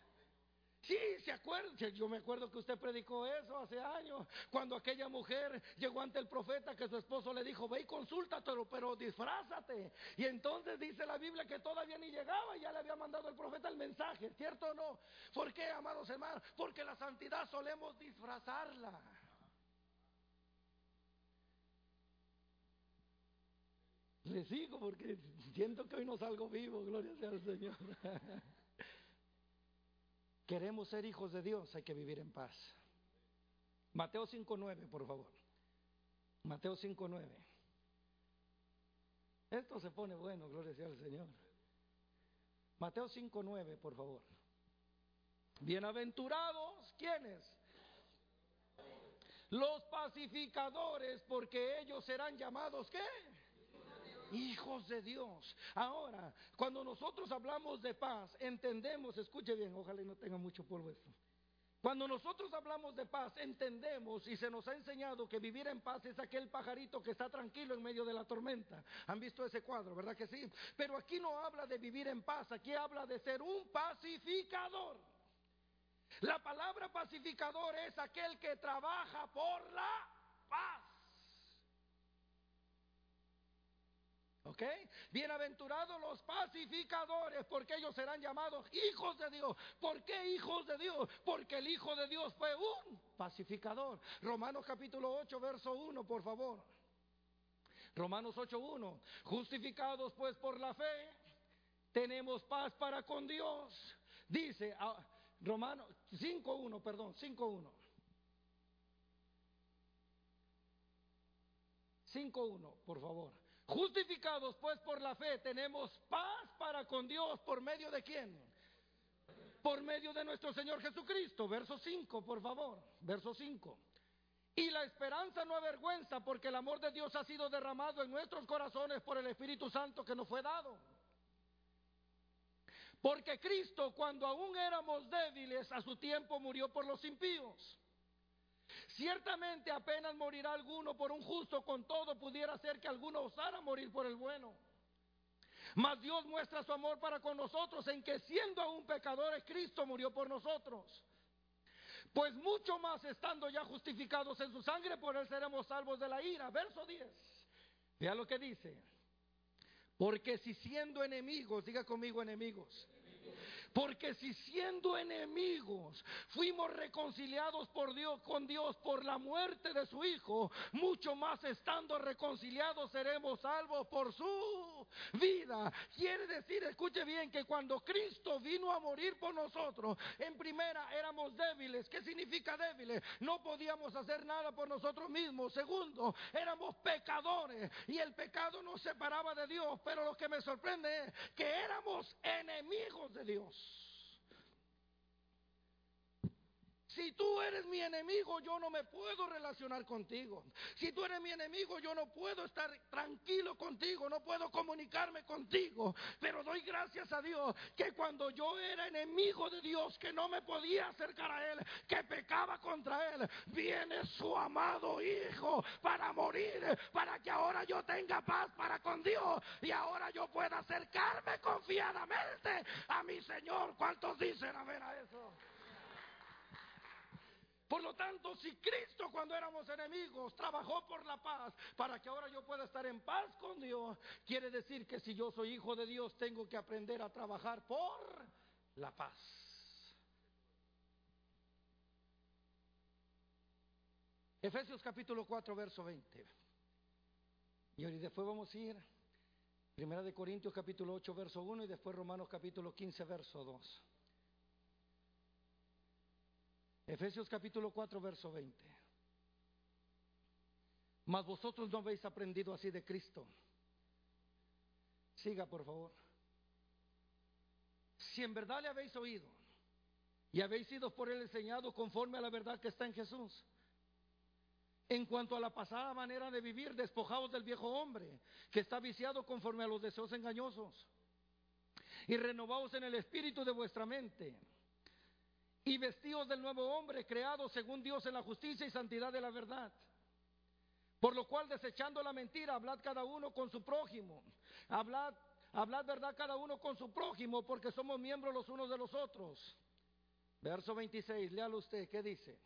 Sí, se acuerda. Yo me acuerdo que usted predicó eso hace años, cuando aquella mujer llegó ante el profeta que su esposo le dijo, ve y consúltatelo, pero disfrázate. Y entonces dice la Biblia que todavía ni llegaba, ya le había mandado el profeta el mensaje, ¿cierto o no? ¿Por qué, amados hermanos? Porque la santidad solemos disfrazarla. Le sigo porque siento que hoy no salgo vivo, gloria sea al Señor. Queremos ser hijos de Dios, hay que vivir en paz. Mateo 5.9, por favor. Mateo 5.9. Esto se pone bueno, gloria sea al Señor. Mateo 5.9, por favor. Bienaventurados, ¿quiénes? Los pacificadores, porque ellos serán llamados, ¿qué? Hijos de Dios. Ahora, cuando nosotros hablamos de paz, entendemos, escuche bien, ojalá no tenga mucho polvo esto. Cuando nosotros hablamos de paz, entendemos y se nos ha enseñado que vivir en paz es aquel pajarito que está tranquilo en medio de la tormenta. ¿Han visto ese cuadro, verdad que sí? Pero aquí no habla de vivir en paz, aquí habla de ser un pacificador. La palabra pacificador es aquel que trabaja por la paz. ¿Ok? Bienaventurados los pacificadores, porque ellos serán llamados hijos de Dios. ¿Por qué hijos de Dios? Porque el Hijo de Dios fue un pacificador. Romanos capítulo 8, verso 1, por favor. Romanos 8, 1. Justificados pues por la fe, tenemos paz para con Dios. Dice ah, Romanos 5, 1, perdón, 5, 1. 5.1, por favor. Justificados pues por la fe, tenemos paz para con Dios por medio de quién? Por medio de nuestro Señor Jesucristo. Verso 5, por favor. Verso 5. Y la esperanza no avergüenza porque el amor de Dios ha sido derramado en nuestros corazones por el Espíritu Santo que nos fue dado. Porque Cristo cuando aún éramos débiles a su tiempo murió por los impíos. Ciertamente apenas morirá alguno por un justo, con todo pudiera ser que alguno osara morir por el bueno. Mas Dios muestra su amor para con nosotros en que siendo aún pecadores, Cristo murió por nosotros. Pues mucho más estando ya justificados en su sangre, por él seremos salvos de la ira. Verso 10. Vea lo que dice. Porque si siendo enemigos, diga conmigo enemigos, porque si siendo enemigos fuimos reconciliados por Dios con Dios por la muerte de su hijo, mucho más estando reconciliados seremos salvos por su vida. Quiere decir, escuche bien, que cuando Cristo vino a morir por nosotros, en primera éramos débiles. ¿Qué significa débiles? No podíamos hacer nada por nosotros mismos. Segundo, éramos pecadores y el pecado nos separaba de Dios. Pero lo que me sorprende es que éramos enemigos de Dios. Si tú eres mi enemigo, yo no me puedo relacionar contigo. Si tú eres mi enemigo, yo no puedo estar tranquilo contigo, no puedo comunicarme contigo. Pero doy gracias a Dios que cuando yo era enemigo de Dios, que no me podía acercar a Él, que pecaba contra Él, viene su amado Hijo para morir, para que ahora yo tenga paz para con Dios y ahora yo pueda acercarme confiadamente a mi Señor. ¿Cuántos dicen amén a eso? Por lo tanto, si Cristo cuando éramos enemigos trabajó por la paz para que ahora yo pueda estar en paz con Dios, quiere decir que si yo soy hijo de Dios tengo que aprender a trabajar por la paz. Efesios capítulo 4, verso 20. Y después vamos a ir Primera de Corintios capítulo 8, verso 1 y después Romanos capítulo 15, verso 2. Efesios capítulo 4, verso 20. Mas vosotros no habéis aprendido así de Cristo. Siga, por favor. Si en verdad le habéis oído y habéis sido por él enseñado conforme a la verdad que está en Jesús. En cuanto a la pasada manera de vivir, despojados del viejo hombre, que está viciado conforme a los deseos engañosos, y renovados en el espíritu de vuestra mente y vestidos del nuevo hombre, creado según Dios en la justicia y santidad de la verdad. Por lo cual, desechando la mentira, hablad cada uno con su prójimo. Hablad, hablad verdad cada uno con su prójimo, porque somos miembros los unos de los otros. Verso 26, léalo usted, ¿qué dice?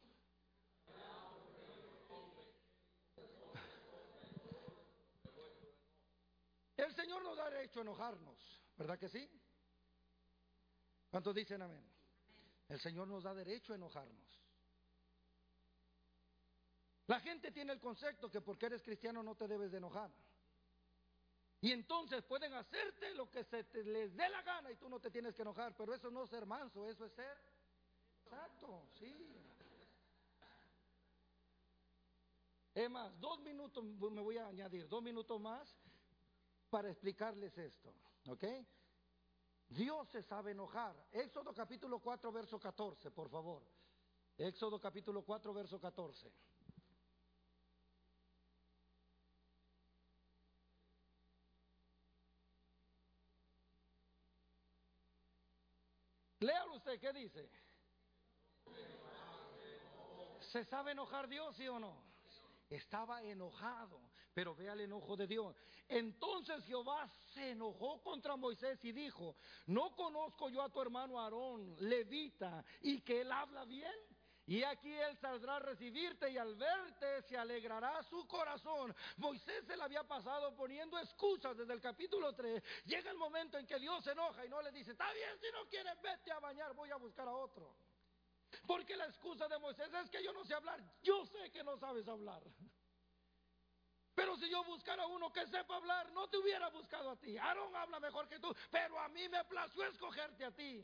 El Señor nos da derecho a enojarnos, ¿verdad que sí? ¿Cuántos dicen amén? El Señor nos da derecho a enojarnos. La gente tiene el concepto que porque eres cristiano no te debes de enojar. Y entonces pueden hacerte lo que se les dé la gana y tú no te tienes que enojar, pero eso no es ser manso, eso es ser exacto, sí. Es más, dos minutos, me voy a añadir, dos minutos más para explicarles esto, ¿ok? Dios se sabe enojar. Éxodo capítulo 4, verso 14, por favor. Éxodo capítulo 4, verso 14. Léalo usted, ¿qué dice? ¿Se sabe enojar Dios, sí o no? Estaba enojado, pero vea el enojo de Dios. Entonces Jehová se enojó contra Moisés y dijo, ¿no conozco yo a tu hermano Aarón, levita, y que él habla bien? Y aquí él saldrá a recibirte y al verte se alegrará su corazón. Moisés se le había pasado poniendo excusas desde el capítulo 3. Llega el momento en que Dios se enoja y no le dice, está bien, si no quieres, vete a bañar, voy a buscar a otro. Porque la excusa de Moisés es que yo no sé hablar. Yo sé que no sabes hablar. Pero si yo buscara a uno que sepa hablar, no te hubiera buscado a ti. Aarón habla mejor que tú, pero a mí me plació escogerte a ti.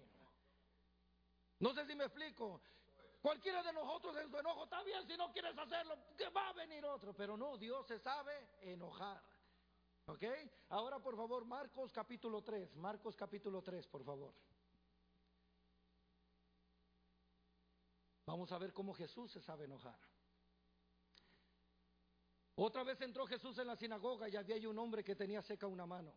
No sé si me explico. Cualquiera de nosotros en su enojo, está bien si no quieres hacerlo, que va a venir otro. Pero no, Dios se sabe enojar. ¿Ok? Ahora por favor, Marcos capítulo 3, Marcos capítulo 3, por favor. Vamos a ver cómo Jesús se sabe enojar. Otra vez entró Jesús en la sinagoga y había un hombre que tenía seca una mano.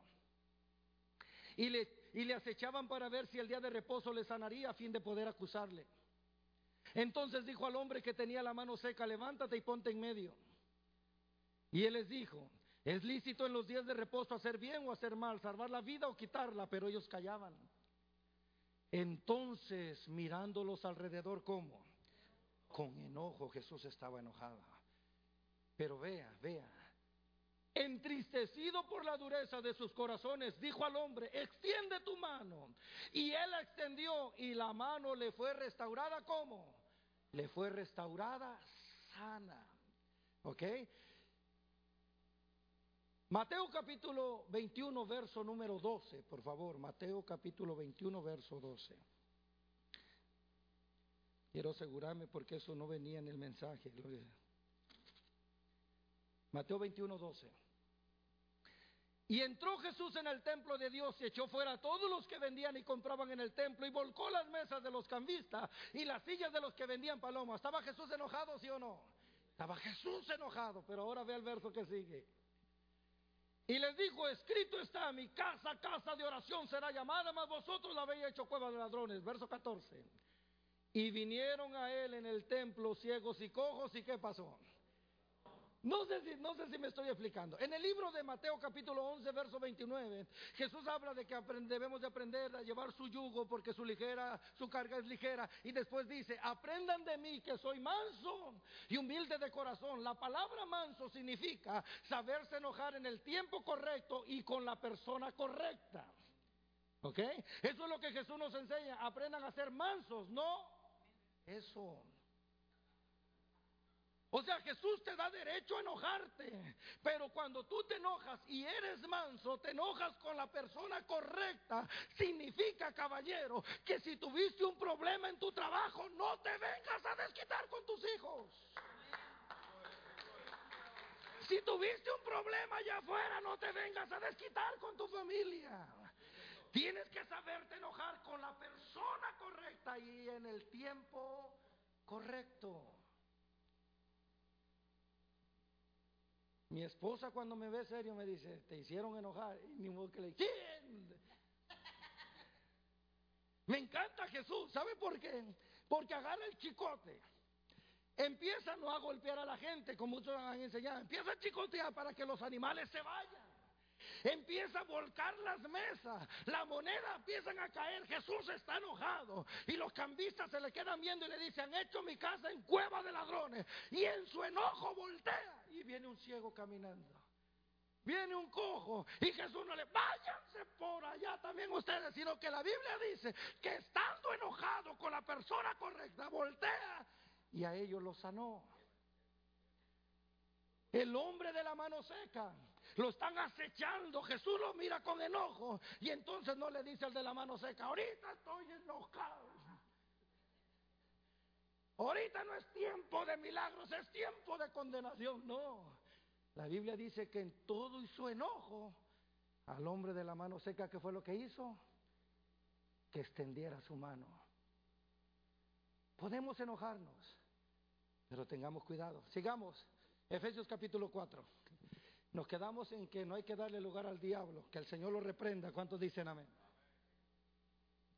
Y le, y le acechaban para ver si el día de reposo le sanaría a fin de poder acusarle. Entonces dijo al hombre que tenía la mano seca, levántate y ponte en medio. Y él les dijo, es lícito en los días de reposo hacer bien o hacer mal, salvar la vida o quitarla, pero ellos callaban. Entonces, mirándolos alrededor, ¿cómo? Con enojo, Jesús estaba enojado. Pero vea, vea, entristecido por la dureza de sus corazones, dijo al hombre, extiende tu mano. Y él la extendió y la mano le fue restaurada como? le fue restaurada sana. ¿Ok? Mateo capítulo 21, verso número 12, por favor. Mateo capítulo 21, verso 12. Quiero asegurarme porque eso no venía en el mensaje. Mateo 21, 12. Y entró Jesús en el templo de Dios y echó fuera a todos los que vendían y compraban en el templo y volcó las mesas de los cambistas y las sillas de los que vendían palomas. ¿Estaba Jesús enojado, sí o no? Estaba Jesús enojado, pero ahora ve el verso que sigue. Y les dijo, escrito está, mi casa, casa de oración será llamada, mas vosotros la habéis hecho cueva de ladrones. Verso 14. Y vinieron a él en el templo ciegos y cojos, ¿y qué pasó? No sé, si, no sé si me estoy explicando. En el libro de Mateo capítulo 11, verso 29, Jesús habla de que debemos de aprender a llevar su yugo porque su, ligera, su carga es ligera. Y después dice, aprendan de mí que soy manso y humilde de corazón. La palabra manso significa saberse enojar en el tiempo correcto y con la persona correcta. ¿Ok? Eso es lo que Jesús nos enseña. Aprendan a ser mansos, no eso. O sea, Jesús te da derecho a enojarte, pero cuando tú te enojas y eres manso, te enojas con la persona correcta, significa, caballero, que si tuviste un problema en tu trabajo, no te vengas a desquitar con tus hijos. Si tuviste un problema allá afuera, no te vengas a desquitar con tu familia. Tienes que saberte enojar con la persona correcta y en el tiempo correcto. Mi esposa cuando me ve serio me dice, te hicieron enojar. Y mi mujer que le ¿quién? Me encanta Jesús, ¿sabe por qué? Porque agarra el chicote. Empieza no a golpear a la gente, como muchos han enseñado. Empieza a chicotear para que los animales se vayan. Empieza a volcar las mesas, la moneda empiezan a caer, Jesús está enojado y los cambistas se le quedan viendo y le dicen, han hecho mi casa en cueva de ladrones y en su enojo voltea y viene un ciego caminando. Viene un cojo y Jesús no le, váyanse por allá también ustedes, sino que la Biblia dice que estando enojado con la persona correcta, voltea y a ellos lo sanó. El hombre de la mano seca, lo están acechando, Jesús lo mira con enojo y entonces no le dice al de la mano seca, ahorita estoy enojado. Ahorita no es tiempo de milagros, es tiempo de condenación. No, la Biblia dice que en todo y su enojo al hombre de la mano seca, ¿qué fue lo que hizo? Que extendiera su mano. Podemos enojarnos, pero tengamos cuidado. Sigamos. Efesios capítulo 4. Nos quedamos en que no hay que darle lugar al diablo, que el Señor lo reprenda. ¿Cuántos dicen amén?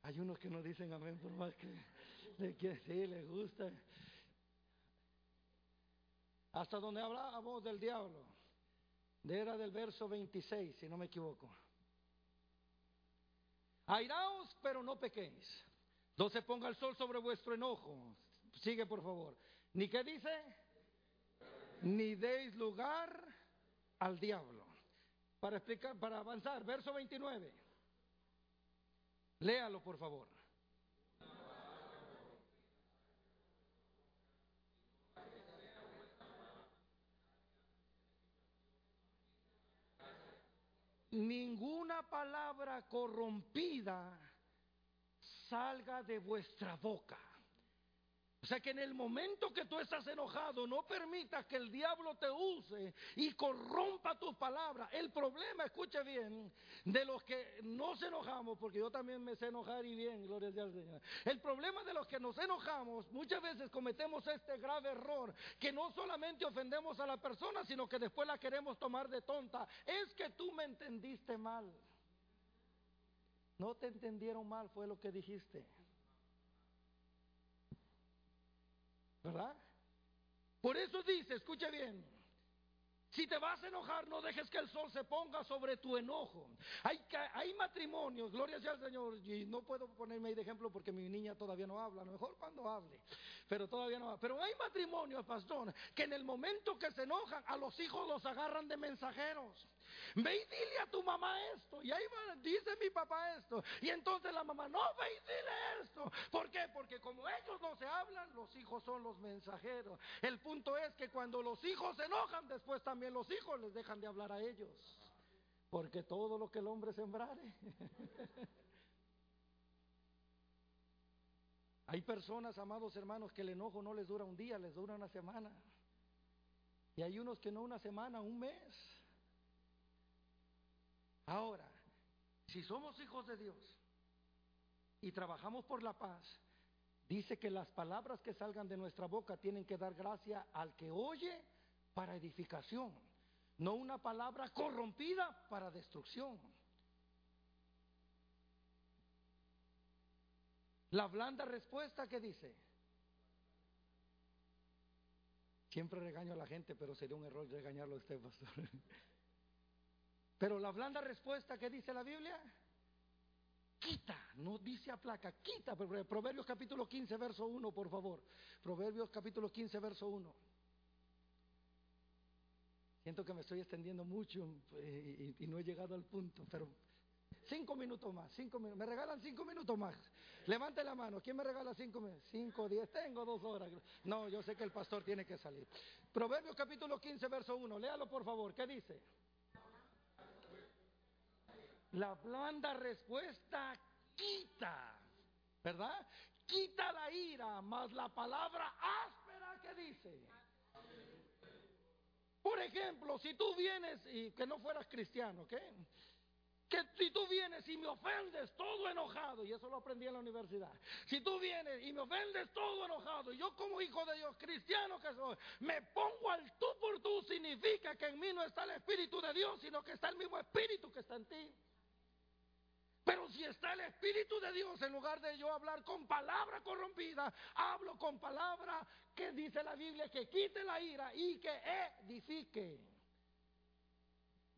Hay unos que no dicen amén por más que, que sí les gusta. Hasta donde hablábamos del diablo. Era del verso 26, si no me equivoco. Airaos, pero no pequéis. No se ponga el sol sobre vuestro enojo. Sigue, por favor. ¿Ni qué dice? Ni deis lugar al diablo. Para explicar, para avanzar, verso 29. Léalo, por favor. ninguna palabra corrompida salga de vuestra boca. O sea que en el momento que tú estás enojado, no permitas que el diablo te use y corrompa tus palabras. El problema, escuche bien, de los que nos enojamos, porque yo también me sé enojar y bien, gloria al Señor. El problema de los que nos enojamos, muchas veces cometemos este grave error, que no solamente ofendemos a la persona, sino que después la queremos tomar de tonta. Es que tú me entendiste mal. No te entendieron mal, fue lo que dijiste. ¿Verdad? Por eso dice, escucha bien, si te vas a enojar, no dejes que el sol se ponga sobre tu enojo. Hay, hay matrimonios, gloria sea al Señor, y no puedo ponerme ahí de ejemplo porque mi niña todavía no habla, a lo mejor cuando hable, pero todavía no habla. Pero hay matrimonios, pastor, que en el momento que se enojan, a los hijos los agarran de mensajeros. Ve y dile a tu mamá esto. Y ahí dice mi papá esto. Y entonces la mamá, no, ve y dile esto. ¿Por qué? Porque como ellos no se hablan, los hijos son los mensajeros. El punto es que cuando los hijos se enojan, después también los hijos les dejan de hablar a ellos. Porque todo lo que el hombre sembrare. Hay personas, amados hermanos, que el enojo no les dura un día, les dura una semana. Y hay unos que no una semana, un mes. Ahora, si somos hijos de Dios y trabajamos por la paz, dice que las palabras que salgan de nuestra boca tienen que dar gracia al que oye para edificación, no una palabra corrompida para destrucción. La blanda respuesta que dice, siempre regaño a la gente, pero sería un error regañarlo a usted, pastor. Pero la blanda respuesta que dice la Biblia, quita, no dice a placa, quita. Proverbios capítulo 15, verso 1, por favor. Proverbios capítulo 15, verso 1. Siento que me estoy extendiendo mucho eh, y, no he llegado al punto, pero cinco minutos más, cinco minutos. ¿Me regalan cinco minutos más? Levante la mano. ¿Quién me regala cinco minutos? Cinco, diez. Tengo dos horas. No, yo sé que el pastor tiene que salir. Proverbios capítulo 15, verso 1. Léalo, por favor. ¿Qué dice? La blanda respuesta quita, ¿verdad? Quita la ira, más la palabra áspera que dice. Por ejemplo, si tú vienes y que no fueras cristiano, ¿ok? Que si tú vienes y me ofendes todo enojado, y eso lo aprendí en la universidad, si tú vienes y me ofendes todo enojado, y yo como hijo de Dios, cristiano que soy, me pongo al tú por tú, significa que en mí no está el Espíritu de Dios, sino que está el mismo Espíritu que está en ti. Pero si está el Espíritu de Dios, en lugar de yo hablar con palabra corrompida, hablo con palabra que dice la Biblia que quite la ira y que edifique.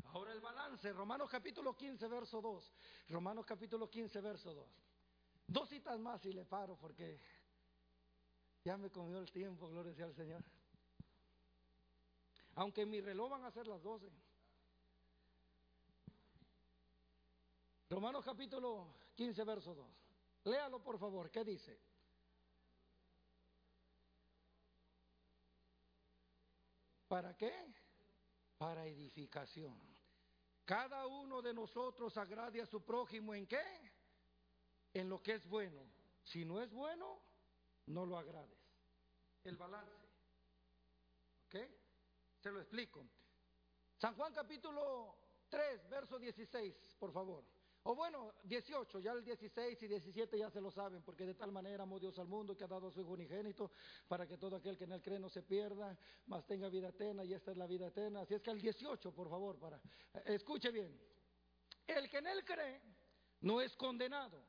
Ahora el balance, Romanos capítulo 15, verso 2. Romanos capítulo 15, verso 2. Dos citas más y le paro porque ya me comió el tiempo, gloria sea al Señor. Aunque mi reloj van a ser las 12. Romanos capítulo 15, verso 2. Léalo por favor, ¿qué dice? ¿Para qué? Para edificación. Cada uno de nosotros agrade a su prójimo en qué? En lo que es bueno. Si no es bueno, no lo agrades. El balance. ¿Ok? Se lo explico. San Juan capítulo 3, verso 16, por favor. O bueno, 18, ya el 16 y 17 ya se lo saben, porque de tal manera amó Dios al mundo que ha dado a su Hijo unigénito para que todo aquel que en él cree no se pierda, mas tenga vida eterna y esta es la vida eterna. Así es que el 18, por favor, para eh, escuche bien. El que en él cree no es condenado.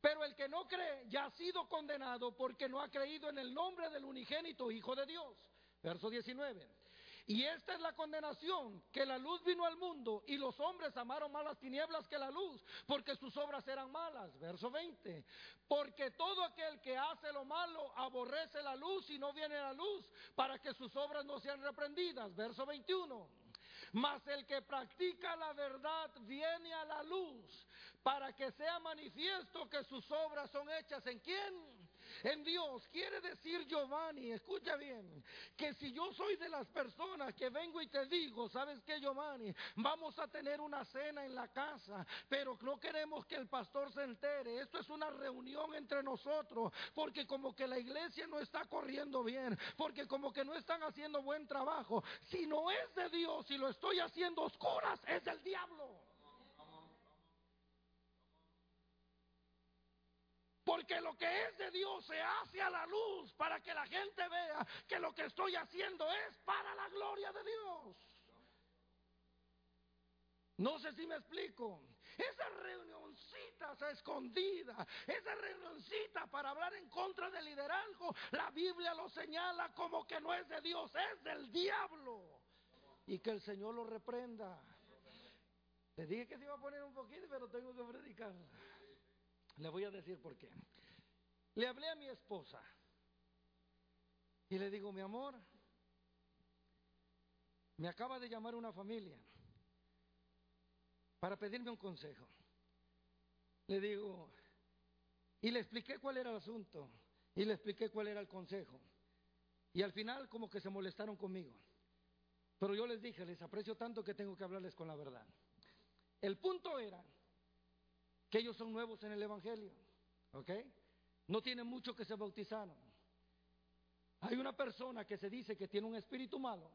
Pero el que no cree ya ha sido condenado porque no ha creído en el nombre del unigénito Hijo de Dios. Verso 19. Y esta es la condenación, que la luz vino al mundo y los hombres amaron más las tinieblas que la luz, porque sus obras eran malas. Verso 20. Porque todo aquel que hace lo malo aborrece la luz y no viene la luz, para que sus obras no sean reprendidas. Verso 21. Mas el que practica la verdad viene a la luz, para que sea manifiesto que sus obras son hechas en quién? En Dios. Quiere decir Giovanni, escucha bien, que si yo soy de las personas que vengo y te digo, ¿sabes qué Giovanni? Vamos a tener una cena en la casa, pero no queremos que el pastor se entere. Esto es una reunión entre nosotros, porque como que la iglesia no está corriendo bien, porque como que no están haciendo buen trabajo. Si no es de Dios y lo estoy haciendo oscuras, es del diablo. Porque lo que es de Dios se hace a la luz para que la gente vea que lo que estoy haciendo es para la gloria de Dios. No sé si me explico. Esa reunioncita escondida, esa reunioncita para hablar en contra del liderazgo, la Biblia lo señala como que no es de Dios, es del diablo. Y que el Señor lo reprenda. Le dije que se iba a poner un poquito, pero tengo que predicar. Le voy a decir por qué. Le hablé a mi esposa y le digo, mi amor, me acaba de llamar una familia para pedirme un consejo. Le digo, y le expliqué cuál era el asunto y le expliqué cuál era el consejo. Y al final como que se molestaron conmigo. Pero yo les dije, les aprecio tanto que tengo que hablarles con la verdad. El punto era que ellos son nuevos en el Evangelio, ¿ok? No tienen mucho que se bautizaron. Hay una persona que se dice que tiene un espíritu malo,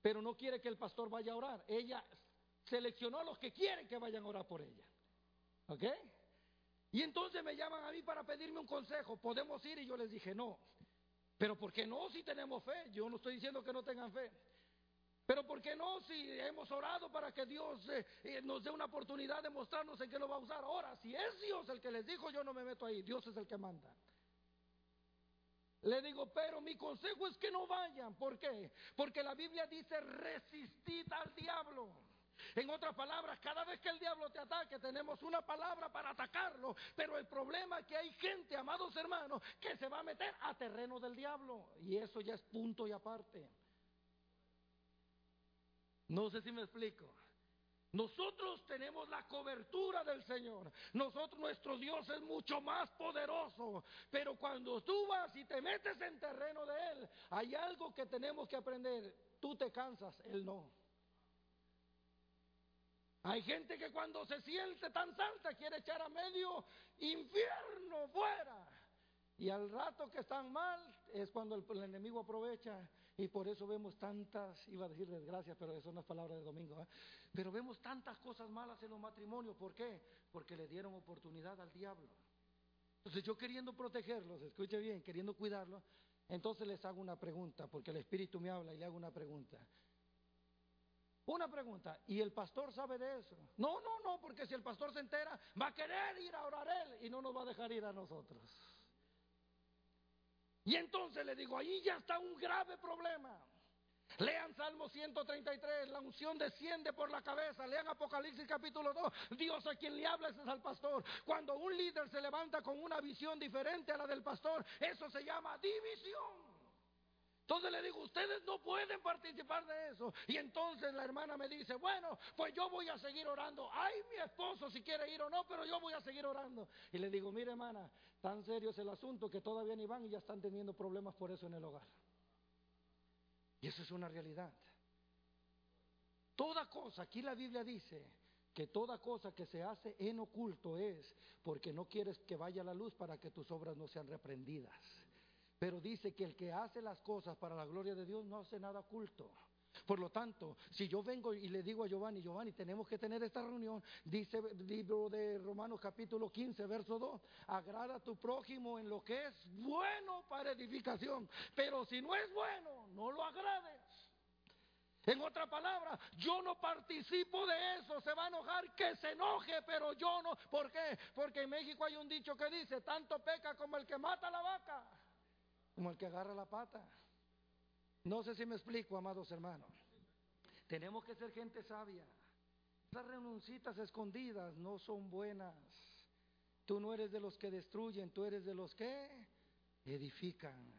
pero no quiere que el pastor vaya a orar. Ella seleccionó a los que quieren que vayan a orar por ella, ¿ok? Y entonces me llaman a mí para pedirme un consejo. ¿Podemos ir? Y yo les dije, no. Pero ¿por qué no si tenemos fe? Yo no estoy diciendo que no tengan fe. Pero ¿por qué no si hemos orado para que Dios eh, eh, nos dé una oportunidad de mostrarnos en qué lo va a usar? Ahora, si es Dios el que les dijo, yo no me meto ahí, Dios es el que manda. Le digo, pero mi consejo es que no vayan. ¿Por qué? Porque la Biblia dice resistid al diablo. En otras palabras, cada vez que el diablo te ataque, tenemos una palabra para atacarlo. Pero el problema es que hay gente, amados hermanos, que se va a meter a terreno del diablo. Y eso ya es punto y aparte. No sé si me explico. Nosotros tenemos la cobertura del Señor. Nosotros, nuestro Dios es mucho más poderoso. Pero cuando tú vas y te metes en terreno de Él, hay algo que tenemos que aprender. Tú te cansas, Él no. Hay gente que cuando se siente tan santa quiere echar a medio infierno fuera. Y al rato que están mal es cuando el, enemigo aprovecha y por eso vemos tantas, iba a decir desgracias, pero eso no es palabra de domingo, ¿eh? pero vemos tantas cosas malas en los matrimonios. ¿Por qué? Porque le dieron oportunidad al diablo. Entonces yo queriendo protegerlos, escuche bien, queriendo cuidarlos, entonces les hago una pregunta, porque el Espíritu me habla y le hago una pregunta. Una pregunta, ¿y el pastor sabe de eso? No, no, no, porque si el pastor se entera, va a querer ir a orar él y no nos va a dejar ir a nosotros. Y entonces le digo, ahí ya está un grave problema. Lean Salmo 133, la unción desciende por la cabeza. Lean Apocalipsis capítulo 2, Dios a quien le habla es al pastor. Cuando un líder se levanta con una visión diferente a la del pastor, eso se llama división. Entonces le digo, ustedes no pueden participar de eso. Y entonces la hermana me dice, bueno, pues yo voy a seguir orando. Ay, mi esposo si quiere ir o no, pero yo voy a seguir orando. Y le digo, mire hermana, tan serio es el asunto que todavía ni van y ya están teniendo problemas por eso en el hogar. Y eso es una realidad. Toda cosa, aquí la Biblia dice que toda cosa que se hace en oculto es porque no quieres que vaya la luz para que tus obras no sean reprendidas. Pero dice que el que hace las cosas para la gloria de Dios no hace nada oculto. Por lo tanto, si yo vengo y le digo a Giovanni, Giovanni, tenemos que tener esta reunión, dice el libro de Romanos capítulo 15, verso 2, agrada a tu prójimo en lo que es bueno para edificación, pero si no es bueno, no lo agrades. En otra palabra, yo no participo de eso, se va a enojar que se enoje, pero yo no. ¿Por qué? Porque en México hay un dicho que dice, tanto peca como el que mata a la vaca como el que agarra la pata. No sé si me explico, amados hermanos. Tenemos que ser gente sabia. Las renuncitas escondidas no son buenas. Tú no eres de los que destruyen, tú eres de los que edifican.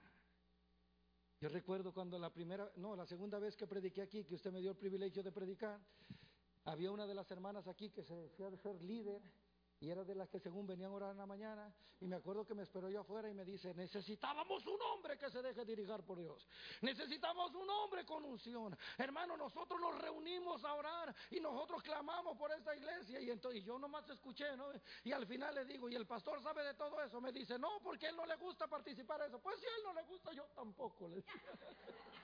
Yo recuerdo cuando la primera, no, la segunda vez que prediqué aquí, que usted me dio el privilegio de predicar, había una de las hermanas aquí que se decía de ser líder y era de las que según venían a orar en la mañana. Y me acuerdo que me esperó yo afuera y me dice, necesitábamos un hombre que se deje dirigir por Dios. Necesitamos un hombre con unción. Hermano, nosotros nos reunimos a orar y nosotros clamamos por esta iglesia. Y, entonces, yo nomás escuché, ¿no? Y al final le digo, ¿y el pastor sabe de todo eso? Me dice, no, porque él no le gusta participar en eso. Pues si a él no le gusta, yo tampoco. Le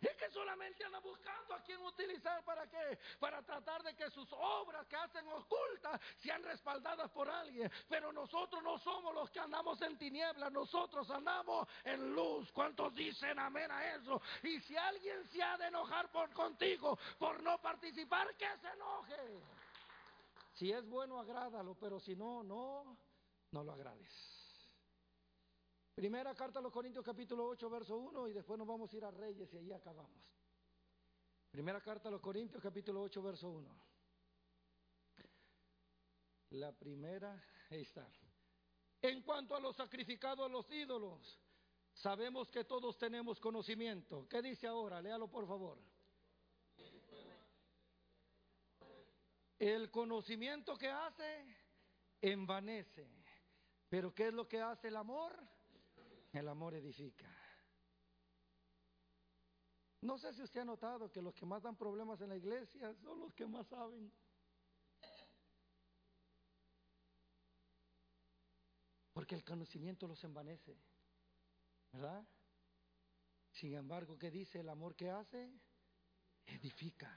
Es que solamente anda buscando a quién utilizar para qué, para tratar de que sus obras que hacen ocultas sean respaldadas por alguien. Pero nosotros no somos los que andamos en tinieblas, nosotros andamos en luz. ¿Cuántos dicen amén a eso? Y si alguien se ha de enojar por contigo por no participar, que se enoje. Si es bueno, agrádalo, pero si no, no, no lo agrades. Primera carta a los Corintios capítulo 8, verso 1 y después nos vamos a ir a Reyes y ahí acabamos. Primera carta a los Corintios capítulo 8, verso 1. La primera, ahí está. En cuanto a los sacrificados a los ídolos, sabemos que todos tenemos conocimiento. ¿Qué dice ahora? Léalo por favor. El conocimiento que hace envanece. Pero ¿qué es lo que hace el amor? El amor edifica. No sé si usted ha notado que los que más dan problemas en la iglesia son los que más saben. Porque el conocimiento los envanece. ¿Verdad? Sin embargo, ¿qué dice el amor que hace? Edifica.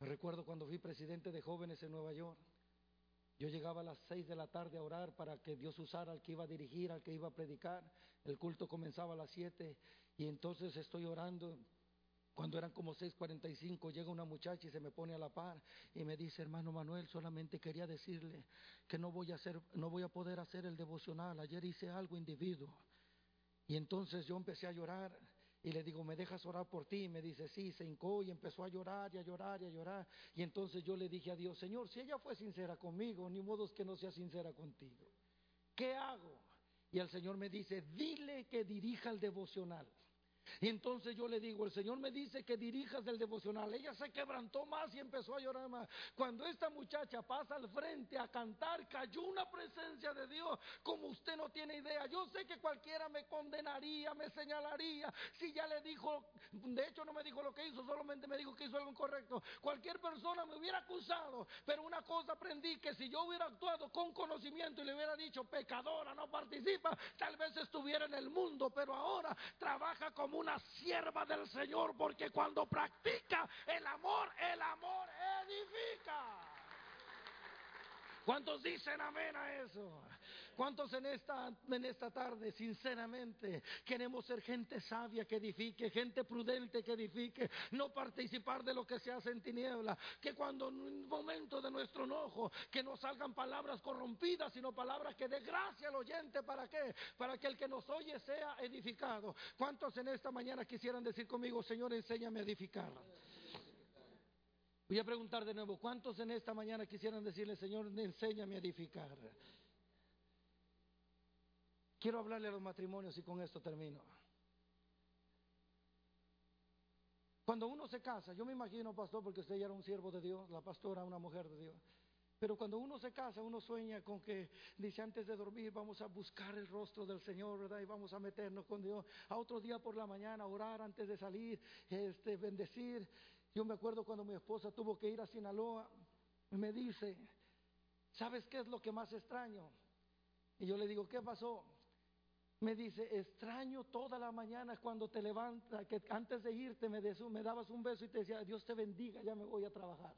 Me recuerdo cuando fui presidente de jóvenes en Nueva York. Yo llegaba a las seis de la tarde a orar para que Dios usara al que iba a dirigir, al que iba a predicar. El culto comenzaba a las siete y entonces estoy orando. Cuando eran como 6:45 llega una muchacha y se me pone a la par y me dice, "Hermano Manuel, solamente quería decirle que no voy a hacer no voy a poder hacer el devocional. Ayer hice algo individuo." Y entonces yo empecé a llorar y le digo, ¿me dejas orar por ti? Me dice, sí, se hincó y empezó a llorar y a llorar y a llorar. Y entonces yo le dije a Dios, Señor, si ella fue sincera conmigo, ni modo que no sea sincera contigo. ¿Qué hago? Y el Señor me dice, dile que dirija el devocional. Y entonces yo le digo, el Señor me dice que dirijas el devocional. Ella se quebrantó más y empezó a llorar más. Cuando esta muchacha pasa al frente a cantar, cayó una presencia de Dios como usted no tiene idea. Yo sé que cualquiera me condenaría, me señalaría. Si ya le dijo, de hecho no me dijo lo que hizo, solamente me dijo que hizo algo incorrecto. Cualquier persona me hubiera acusado. Pero una cosa aprendí, que si yo hubiera actuado con conocimiento y le hubiera dicho, pecadora, no participa, tal vez estuviera en el mundo. Pero ahora trabaja como una sierva del Señor, porque cuando practica el amor, el amor edifica. ¿Cuántos dicen amén a eso? ¿Cuántos en esta, en esta tarde, sinceramente, queremos ser gente sabia que edifique, gente prudente que edifique, no participar de lo que se hace en tiniebla, que cuando en un momento de nuestro enojo, que no salgan palabras corrompidas, sino palabras que dé gracia al oyente, ¿para qué? Para que el que nos oye sea edificado. ¿Cuántos en esta mañana quisieran decir conmigo, Señor, enséñame a edificar? Voy a preguntar de nuevo, ¿cuántos en esta mañana quisieran decirle, Señor, enséñame a edificar? Quiero hablarle a los matrimonios y con esto termino. Cuando uno se casa, yo me imagino, pastor, porque usted ya era un siervo de Dios, la pastora una mujer de Dios. Pero cuando uno se casa, uno sueña con que dice antes de dormir vamos a buscar el rostro del Señor, ¿verdad? Y vamos a meternos con Dios. A otro día por la mañana orar antes de salir, este, bendecir. Yo me acuerdo cuando mi esposa tuvo que ir a Sinaloa, me dice, ¿sabes qué es lo que más extraño? Y yo le digo, ¿qué pasó? Me dice, extraño toda la mañana cuando te levantas, que antes de irte me, me dabas un beso y te decía, Dios te bendiga, ya me voy a trabajar.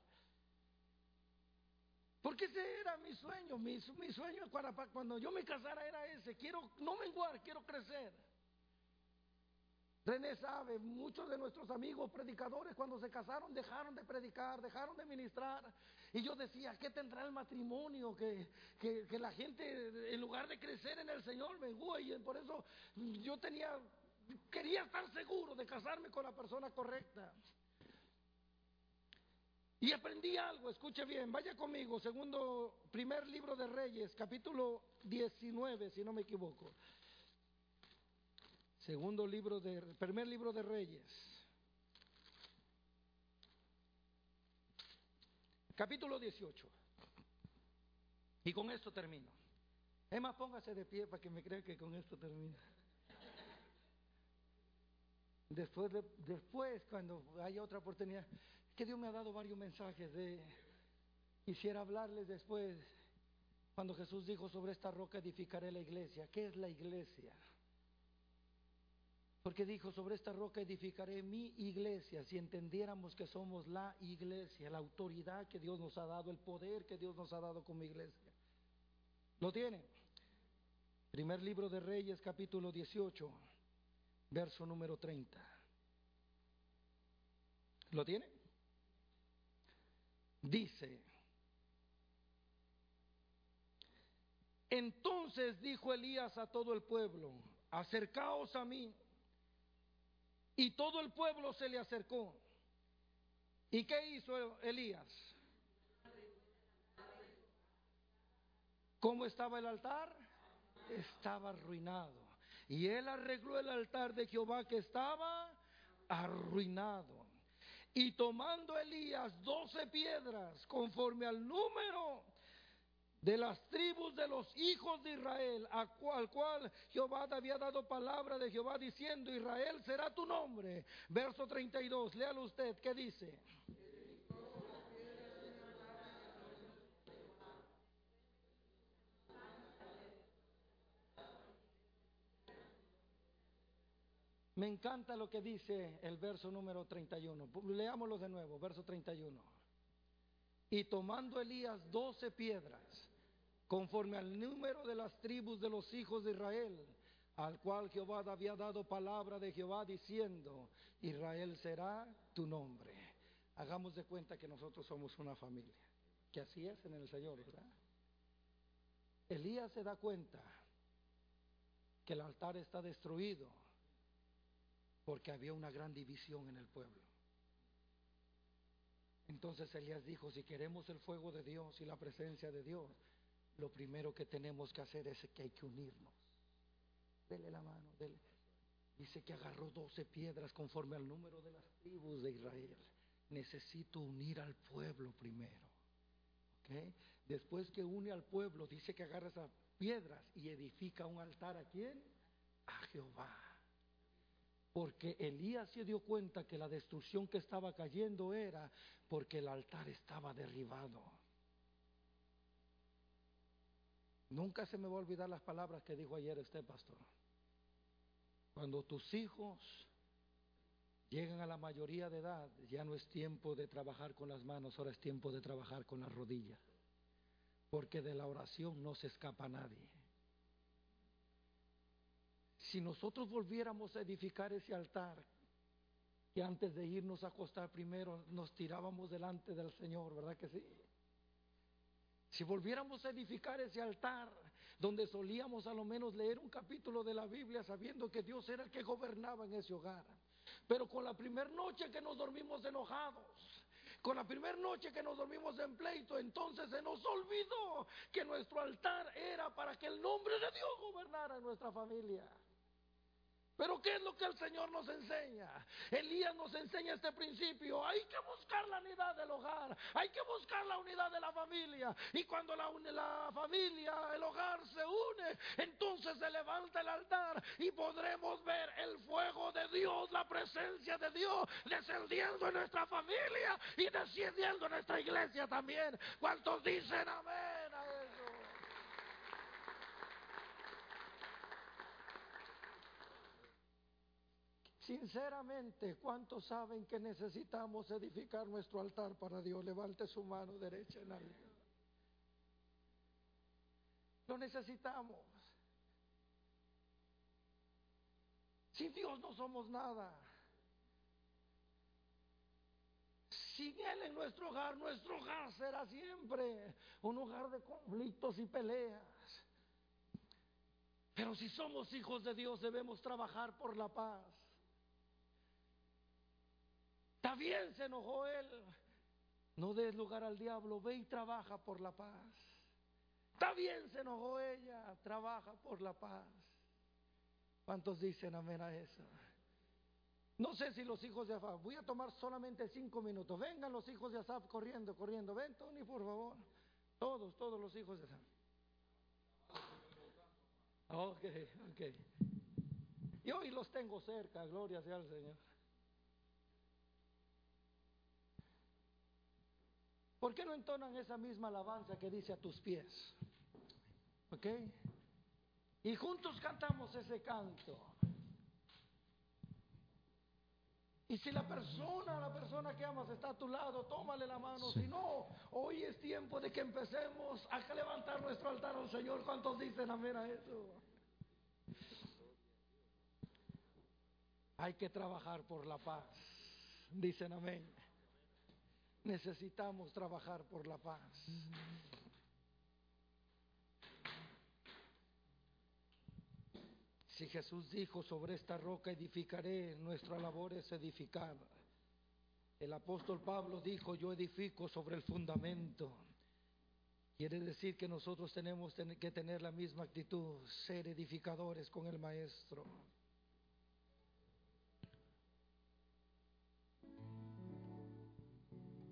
Porque ese era mi sueño, mi, sueño cuando yo me casara era ese, quiero no menguar, quiero crecer. René sabe, muchos de nuestros amigos predicadores cuando se casaron dejaron de predicar, dejaron de ministrar. Y yo decía, ¿qué tendrá el matrimonio? Que, que, la gente, en lugar de crecer en el Señor, mengua. Y por eso yo tenía, quería estar seguro de casarme con la persona correcta. Y aprendí algo, escuche bien, vaya conmigo, segundo, primer libro de Reyes, capítulo 19, si no me equivoco. Segundo libro de, primer libro de Reyes. Capítulo 18. Y con esto termino. Más, póngase de pie para que me crea que con esto termino. Después, después, cuando haya otra oportunidad, que Dios me ha dado varios mensajes de, quisiera hablarles después, cuando Jesús dijo sobre esta roca edificaré la iglesia. ¿Qué es la iglesia? Porque dijo, sobre esta roca edificaré mi iglesia, si entendiéramos que somos la iglesia, la autoridad que Dios nos ha dado, el poder que Dios nos ha dado como iglesia. ¿Lo tiene? Primer libro de Reyes, capítulo 18, verso número 30. ¿Lo tiene? dice, entonces dijo Elías a todo el pueblo, acercaos a mí. Y todo el pueblo se le acercó. ¿Y qué hizo Elías? ¿Cómo estaba el altar? Estaba arruinado. Y él arregló el altar de Jehová que estaba arruinado. Y tomando Elías doce piedras conforme al número de las tribus de los hijos de Israel, al cual Jehová había dado palabra de Jehová diciendo, Israel será tu nombre. Verso 32, léalo usted, ¿qué dice? Me encanta lo que dice el verso número 31. Leámoslo de nuevo, verso 31. Y tomando Elías doce piedras, conforme al número de las tribus de los hijos de Israel, al cual Jehová había dado palabra de Jehová diciendo, Israel será tu nombre. Hagamos de cuenta que nosotros somos una familia, que así es en el Señor, ¿verdad? Elías se da cuenta que el altar está destruido porque había una gran división en el pueblo. Entonces Elías dijo, si queremos el fuego de Dios y la presencia de Dios, lo primero que tenemos que hacer es que hay que unirnos. Dele la mano, Dice que agarró doce piedras conforme al número de las tribus de Israel. Necesito unir al pueblo primero. Después que une al pueblo, dice que agarra esas piedras y edifica un altar a quién? A Jehová. Porque Elías se dio cuenta que la destrucción que estaba cayendo era porque el altar estaba derribado. Nunca se me va a olvidar las palabras que dijo ayer este pastor. Cuando tus hijos llegan a la mayoría de edad, ya no es tiempo de trabajar con las manos, ahora es tiempo de trabajar con las rodillas. Porque de la oración no se escapa nadie. si nosotros volviéramos a edificar ese altar, que antes de irnos a acostar primero nos tirábamos delante del Señor, ¿verdad que sí? Si volviéramos a edificar ese altar donde solíamos a lo menos leer un capítulo de la Biblia sabiendo que Dios era el que gobernaba en ese hogar. Pero con la primera noche que nos dormimos enojados, con la primera noche que nos dormimos en pleito, entonces se nos olvidó que nuestro altar era para que el nombre de Dios gobernara en nuestra familia. Pero ¿qué es lo que el Señor nos enseña? Elías nos enseña este principio. Hay que buscar la unidad del hogar. Hay que buscar la unidad de la familia. Y cuando la, familia, el hogar se une, entonces se levanta el altar y podremos ver el fuego de Dios, la presencia de Dios descendiendo en nuestra familia y descendiendo en nuestra iglesia también. ¿Cuántos dicen amén a eso? Sinceramente, ¿cuántos saben que necesitamos edificar nuestro altar para Dios? Levante su mano derecha en alto. Lo necesitamos. Sin Dios no somos nada. Sin Él en nuestro hogar, nuestro hogar será siempre un hogar de conflictos y peleas. Pero si somos hijos de Dios debemos trabajar por la paz. Está bien, se enojó él. No des lugar al diablo, ve y trabaja por la paz. Está bien, se enojó ella, trabaja por la paz. ¿Cuántos dicen amén a eso? No sé si los hijos de Asaf, voy a tomar solamente cinco minutos. Vengan los hijos de Asaf corriendo, corriendo. Ven, Tony, por favor. Todos, todos los hijos de Asaf. Ok, ok. Y hoy los tengo cerca, gloria sea al Señor. ¿Por qué no entonan esa misma alabanza que dice a tus pies? ¿Ok? Y juntos cantamos ese canto. Y si la persona, la persona que amas está a tu lado, tómale la mano. Si no, hoy es tiempo de que empecemos a levantar nuestro altar al Señor. ¿Cuántos dicen amén a eso? Hay que trabajar por la paz. Dicen amén. Necesitamos trabajar por la paz. Si Jesús dijo, sobre esta roca edificaré, nuestra labor es edificar. El apóstol Pablo dijo, yo edifico sobre el fundamento. Quiere decir que nosotros tenemos que tener la misma actitud, ser edificadores con el Maestro.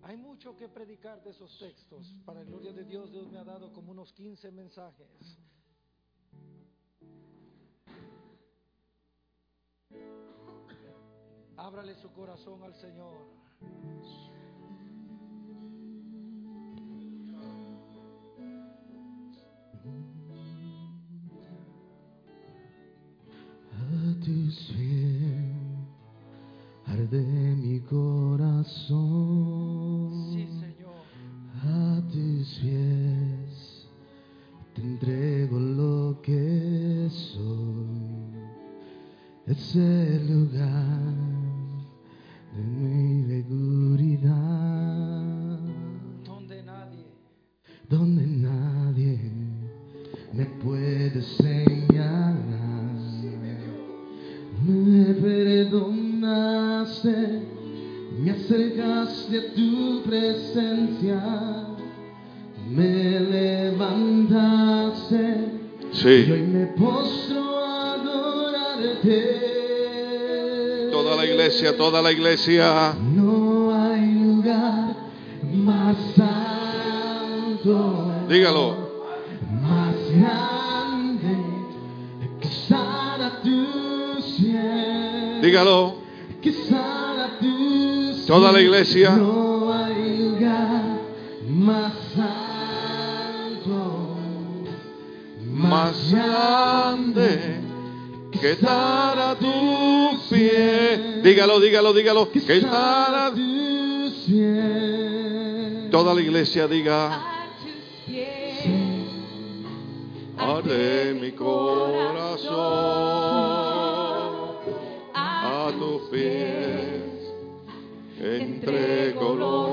Hay mucho que predicar de esos textos. Para la gloria de Dios, Dios me ha dado como unos 15 mensajes. Ábrale su corazón al Señor. Toda la iglesia. No hay lugar más santo. Dígalo. Más grande que tus pies. Dígalo. Que estar a tus Toda la iglesia. Dígalo, dígalo. Que pies. Toda la iglesia diga. arde mi corazón a tus pies. Entrego lo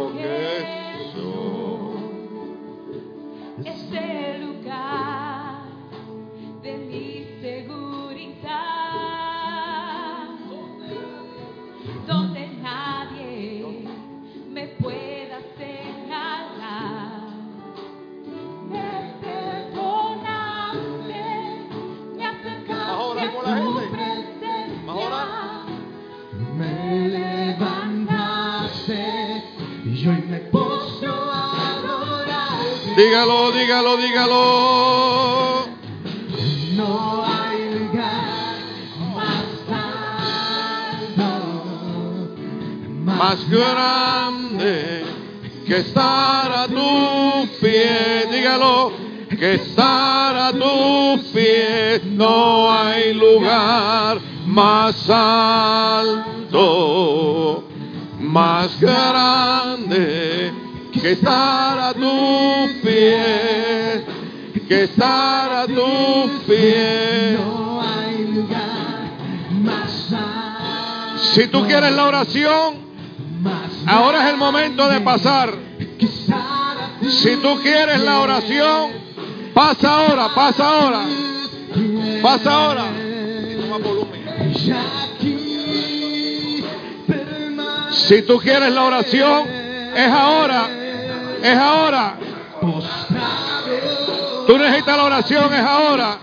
Dígalo, dígalo, dígalo. No hay lugar más alto, Más grande que estar a tus pies. Dígalo. Que estar a tus pies. No hay lugar más alto. Más grande que estar a tus pies. Que estar a tus pies. No hay lugar más alto. Si tú quieres la oración, ahora es el momento de pasar. Si tú quieres la oración, pasa ahora, pasa ahora, pasa ahora. Si tú quieres la oración, es ahora, es ahora. Tú necesitas la oración, es ahora.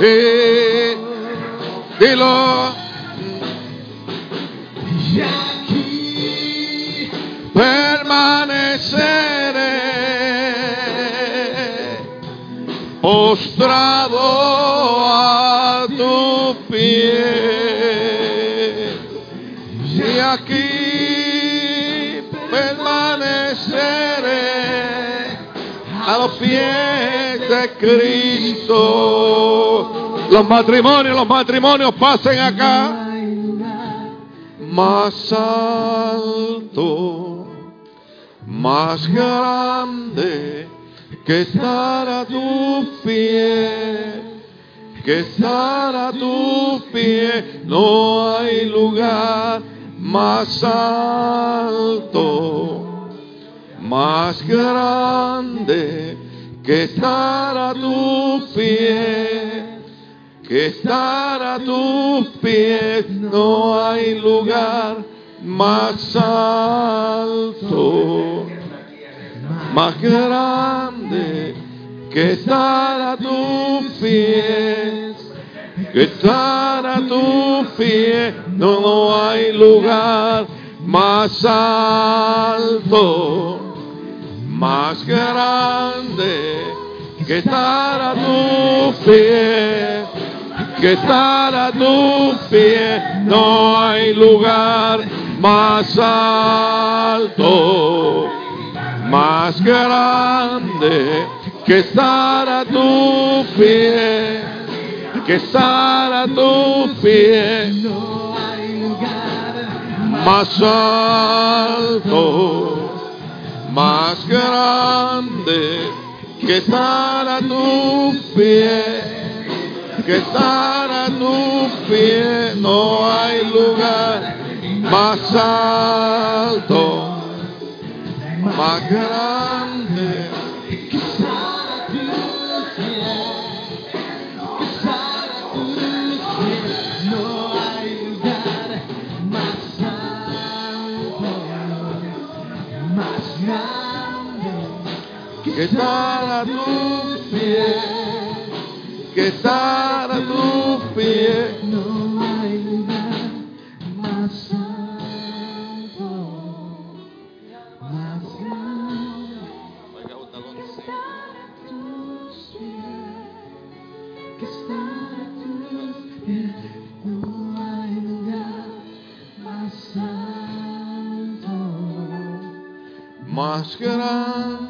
Sí, dilo. Y aquí Permaneceré postrado a tu pie. Y aquí permaneceré a los pies de Cristo. Los matrimonios, los matrimonios pasen acá. Más alto, más grande que a tus pies. Que estar a tus pies no hay lugar más alto, más grande que estar a tus pies, que estar a tus pies no hay lugar más alto, más grande que estar a tus pies, que estar a tus pies no hay lugar más alto más grande que estar a tus pies, que estar a tus pies, no hay lugar más alto, más grande que estar a tus pies, que estar a tus pies, no hay lugar más alto más grande que estar a tus pies, que estar a tus pies, no hay lugar más alto, más. Que estar a tus pies, que estar a tus pies, no hay lugar más alto, más grande tus pies, que estar a tus pies, no hay lugar más alto. más grande